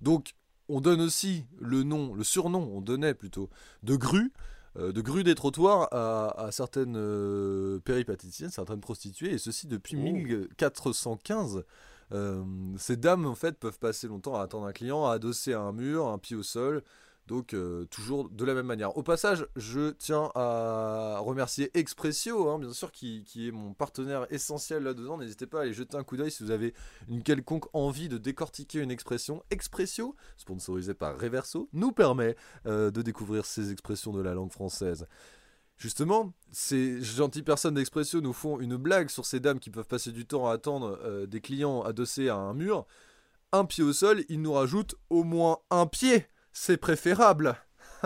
Donc, on donne aussi le nom, le surnom, on donnait plutôt, de grue, euh, de grue des trottoirs à, à certaines euh, péripatéticiennes, certaines prostituées, et ceci depuis Oh. 1415. Euh, ces dames, en fait, peuvent passer longtemps à attendre un client, à adosser à un mur, un pied au sol, Donc euh, toujours de la même manière. Au passage, je tiens à remercier Expressio, hein, bien sûr, qui, est mon partenaire essentiel là-dedans. N'hésitez pas à aller jeter un coup d'œil si vous avez une quelconque envie de décortiquer une expression. Expressio, sponsorisé par Reverso, nous permet euh, de découvrir ces expressions de la langue française. Justement, ces gentilles personnes d'Expressio nous font une blague sur ces dames qui peuvent passer du temps à attendre euh, des clients adossés à un mur. Un pied au sol, ils nous rajoutent au moins un pied c'est préférable. [laughs]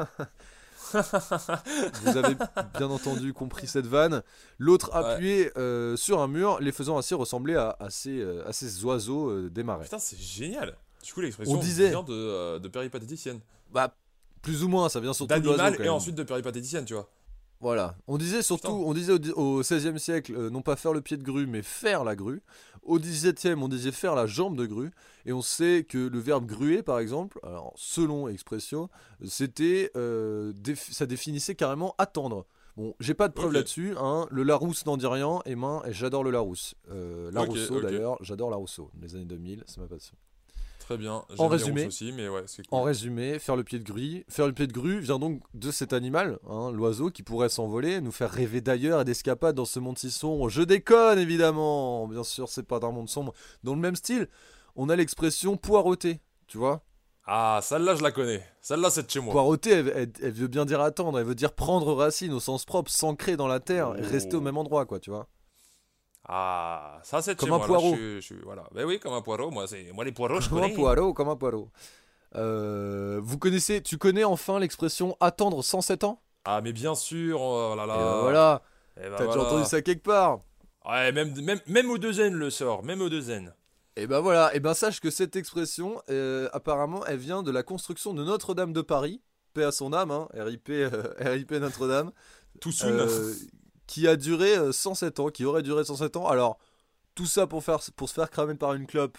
Vous avez bien entendu compris cette vanne. L'autre appuyé euh, sur un mur, les faisant ainsi ressembler à, ces, euh, à ces, oiseaux euh, des marais. Putain, c'est génial. Du coup, l'expression disait... vient de, de péripatéticienne. Bah, plus ou moins, ça vient surtout d'animal et ensuite de péripatéticienne, tu vois. Voilà. On disait surtout, on disait au, XVIe siècle, euh, non pas faire le pied de grue, mais faire la grue. Au XVIIe, on disait faire la jambe de grue. Et on sait que le verbe gruer, par exemple, alors, selon expression, c'était, euh, ça définissait carrément attendre. Bon, j'ai pas de preuve là-dessus. Hein. Le Larousse n'en dit rien. Et main, et j'adore le Larousse. Euh, Larousseau d'ailleurs, j'adore Larousseau. Les années 2000, c'est ma passion. Très bien. En résumé, aussi, mais ouais, en résumé, faire le pied de grue, faire le pied de grue vient donc de cet animal, hein, l'oiseau qui pourrait s'envoler, nous faire rêver d'ailleurs et d'escapades dans ce monde si sombre. Je déconne évidemment, bien sûr, c'est pas d'un monde sombre. Dans le même style, on a l'expression poireauter, tu vois. Ah, celle-là, je la connais. Celle-là, c'est de chez moi. Poireauter, elle, veut bien dire attendre, elle veut dire prendre racine au sens propre, s'ancrer dans la terre et rester au même endroit, quoi, tu vois. Ah, ça c'est comme un poireau. voilà. Ben oui, comme un poireau. Moi, c'est moi les poireaux, je comme connais. un poireau, comme un poireau. Euh, vous connaissez, tu connais enfin l'expression attendre 107 ans Ah, mais bien sûr. Oh là là. Ben voilà. Eh ben T'as déjà entendu ça quelque part Ouais, même, même, même au deuxième le sort, même au deuxième. Et ben voilà, et ben sache que cette expression, euh, apparemment, elle vient de la construction de Notre-Dame de Paris, paix à son âme, hein, RIP, euh, [laughs] RIP Notre-Dame. Tout soon qui a duré 107 euh, ans, qui aurait duré 107 ans. Alors, tout ça pour, faire, pour se faire cramer par une clope,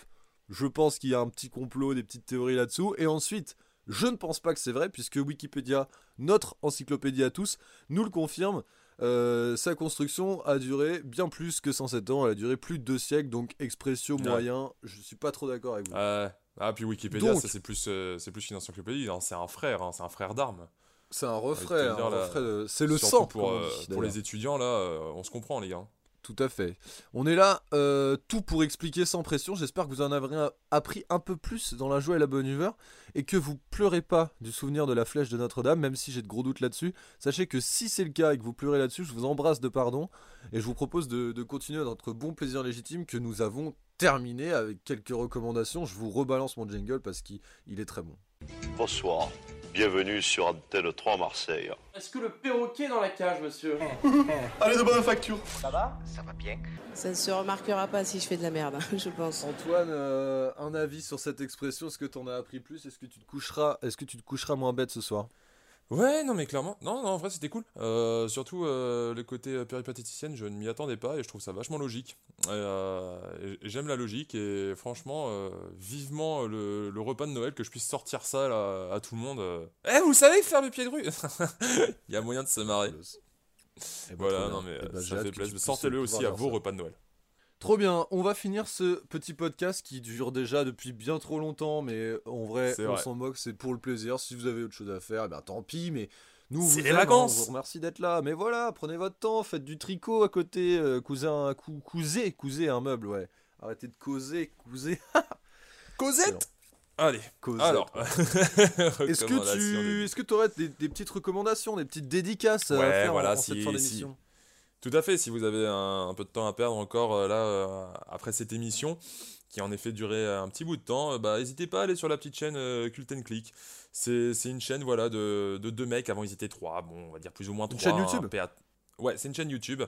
je pense qu'il y a un petit complot, des petites théories là-dessous. Et ensuite, je ne pense pas que c'est vrai, puisque Wikipédia, notre encyclopédie à tous, nous le confirme. Euh, sa construction a duré bien plus que 107 ans, elle a duré plus de deux siècles, donc expression moyen, je suis pas trop d'accord avec vous. ah, puis Wikipédia, ça c'est plus, euh, c'est plus une encyclopédie, hein, c'est un frère, hein, c'est un frère d'armes. C'est un refrain, c'est le sang. Pour, euh, pour les étudiants, là, euh, on se comprend, les gars. Tout à fait. On est là, euh, tout pour expliquer sans pression. J'espère que vous en avez appris un peu plus dans la joie et la bonne humeur et que vous pleurez pas du souvenir de la flèche de Notre-Dame, même si j'ai de gros doutes là-dessus. Sachez que si c'est le cas et que vous pleurez là-dessus, je vous embrasse de pardon et je vous propose de, de continuer notre bon plaisir légitime que nous avons terminé avec quelques recommandations. Je vous rebalance mon jingle parce qu'il est très bon. Bonsoir. Bienvenue sur Antenne 3 Marseille. Est-ce que le perroquet est dans la cage, monsieur Allez, de bonne facture. Ça va? Ça va bien. Ça ne se remarquera pas si je fais de la merde, [laughs] je pense. Antoine, euh, un avis sur cette expression Est-ce que tu en as appris plus? Est-ce que tu te coucheras Est-ce que tu te coucheras moins bête ce soir? Ouais, non, mais clairement. Non, non, en vrai, c'était cool. Euh, surtout euh, le côté euh, péripatéticienne, je ne m'y attendais pas et je trouve ça vachement logique. J'aime la logique et franchement, vivement le, repas de Noël que je puisse sortir ça à tout le monde. Eh, vous savez faire le pied de rue? [laughs] Il y a moyen de se marrer. Ben, voilà, non, mais ben, ça fait plaisir. Sortez-le aussi à vos repas de Noël. Trop bien, on va finir ce petit podcast qui dure déjà depuis bien trop longtemps, mais en vrai, on s'en moque, c'est pour le plaisir. Si vous avez autre chose à faire, eh ben tant pis, mais nous, vous, les vacances. on vous remercie d'être là. Mais voilà, prenez votre temps, faites du tricot à côté, euh, cousin, cou couser, couser un meuble, ouais. Arrêtez de causer, couser. [laughs] Causette Allez, alors. [laughs] est-ce que tu est-ce que aurais des, petites recommandations, des petites dédicaces à faire voilà, en, cette fin d'émission? Tout à fait, si vous avez un, peu de temps à perdre encore euh, là euh, après cette émission, qui a en effet duré un petit bout de temps, euh, bah n'hésitez pas à aller sur la petite chaîne Cult Click. C'est une chaîne voilà de, deux mecs, avant ils étaient trois, bon on va dire plus ou moins trois. Une chaîne YouTube Ouais, c'est une chaîne YouTube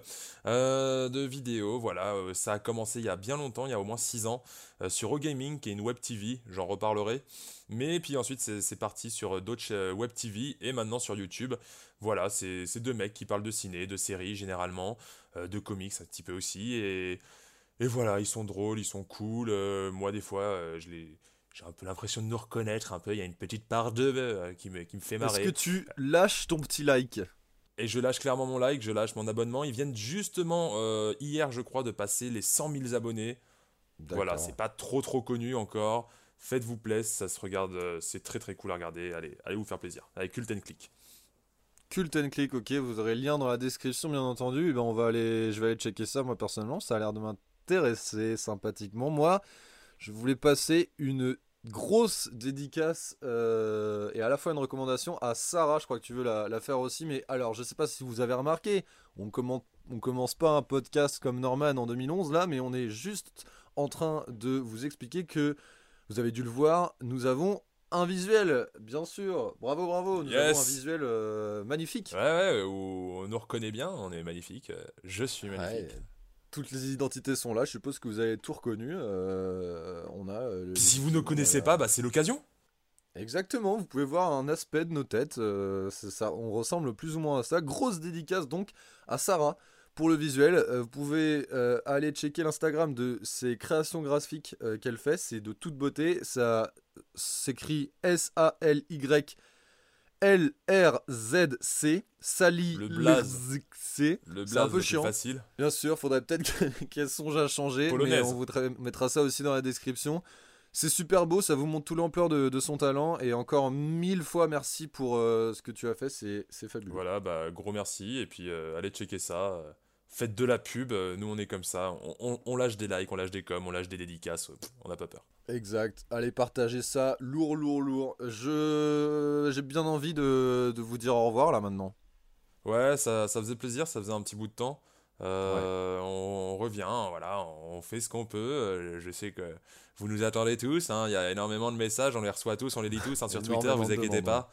de vidéos. Voilà, ça a commencé il y a bien longtemps, il y a au moins 6 ans, sur OGaming, qui est une web TV. J'en reparlerai. Mais puis ensuite, c'est parti sur d'autres web TV et maintenant sur YouTube. Voilà, c'est deux mecs qui parlent de ciné, de séries généralement, euh, de comics un petit peu aussi. Et, et voilà, ils sont drôles, ils sont cool. Euh, moi, des fois, euh, je les j'ai un peu l'impression de nous reconnaître un peu. Il y a une petite part de qui, me, qui me fait marrer. Est-ce que tu lâches ton petit like? Et je lâche clairement mon like, je lâche mon abonnement. Ils viennent justement hier, je crois, de passer les 100 000 abonnés. Voilà, c'est pas trop trop connu encore. Faites-vous plaisir, ça se regarde, euh, c'est très très cool à regarder. Allez, allez vous faire plaisir. Avec Cult and Click. Cult and Click, ok, vous aurez le lien dans la description bien entendu. Et ben on va aller, je vais aller checker ça moi personnellement, ça a l'air de m'intéresser sympathiquement. Moi, je voulais passer une grosse dédicace euh, et à la fois une recommandation à Sarah, je crois que tu veux la, faire aussi, mais alors je sais pas si vous avez remarqué, on, on commence pas un podcast comme Norman en 2011 là, mais on est juste en train de vous expliquer que vous avez dû le voir, nous avons un visuel, bien sûr. Bravo, bravo. Nous avons un visuel euh, magnifique. Ouais, ouais, où on nous reconnaît bien, on est magnifique. Je suis magnifique toutes les identités sont là. Je suppose que vous avez tout reconnu. Euh, on a. Euh, si vous ne connaissez pas, bah, c'est l'occasion. Exactement. Vous pouvez voir un aspect de nos têtes. Euh, ça, on ressemble plus ou moins à ça. Grosse dédicace donc à Sarah pour le visuel. vous pouvez aller checker l'Instagram de ses créations graphiques qu'elle fait. C'est de toute beauté. Ça s'écrit S A L Y LRZC, Sally le blaze. Le C'est un peu chiant. facile. Bien sûr, faudrait peut-être qu'elle [laughs] songe à changer, mais on vous mettra ça aussi dans la description. C'est super beau, ça vous montre toute l'ampleur de, son talent et encore mille fois merci pour euh, ce que tu as fait, c'est fabuleux. Voilà, bah gros merci et puis euh, allez checker ça. Faites de la pub, euh, nous on est comme ça, on, on, lâche des likes, on lâche des coms, on lâche des dédicaces, on n'a pas peur. Exact. Allez, partagez ça. Lourd, lourd, lourd. Je... J'ai bien envie de... de, vous dire au revoir là maintenant. Ouais, ça, ça, faisait plaisir, ça faisait un petit bout de temps. Euh, on, revient, voilà, on fait ce qu'on peut. Euh, je sais que vous nous attendez tous. Hein. Il y a énormément de messages, on les reçoit tous, on les lit tous hein, sur Twitter, vous inquiétez pas.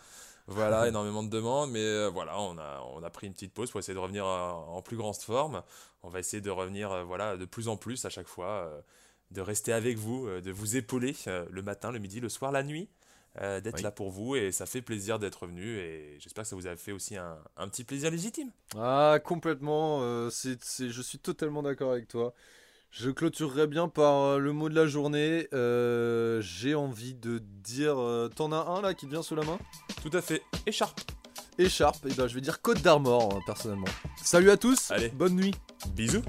Voilà, énormément de demandes, mais euh, voilà, on a, on a pris une petite pause pour essayer de revenir en plus grande forme. On va essayer de revenir voilà, de plus en plus à chaque fois de rester avec vous, euh, de vous épauler euh, le matin, le midi, le soir, la nuit, euh, d'être là pour vous et ça fait plaisir d'être venu et j'espère que ça vous a fait aussi un, petit plaisir légitime. Ah complètement, c'est, je suis totalement d'accord avec toi. Je clôturerai bien par le mot de la journée. j'ai envie de dire, t'en as un là qui te vient sous la main? Tout à fait, écharpe. Écharpe, et ben je vais dire Côte d'Armor personnellement. Salut à tous, Allez. bonne nuit. Bisous.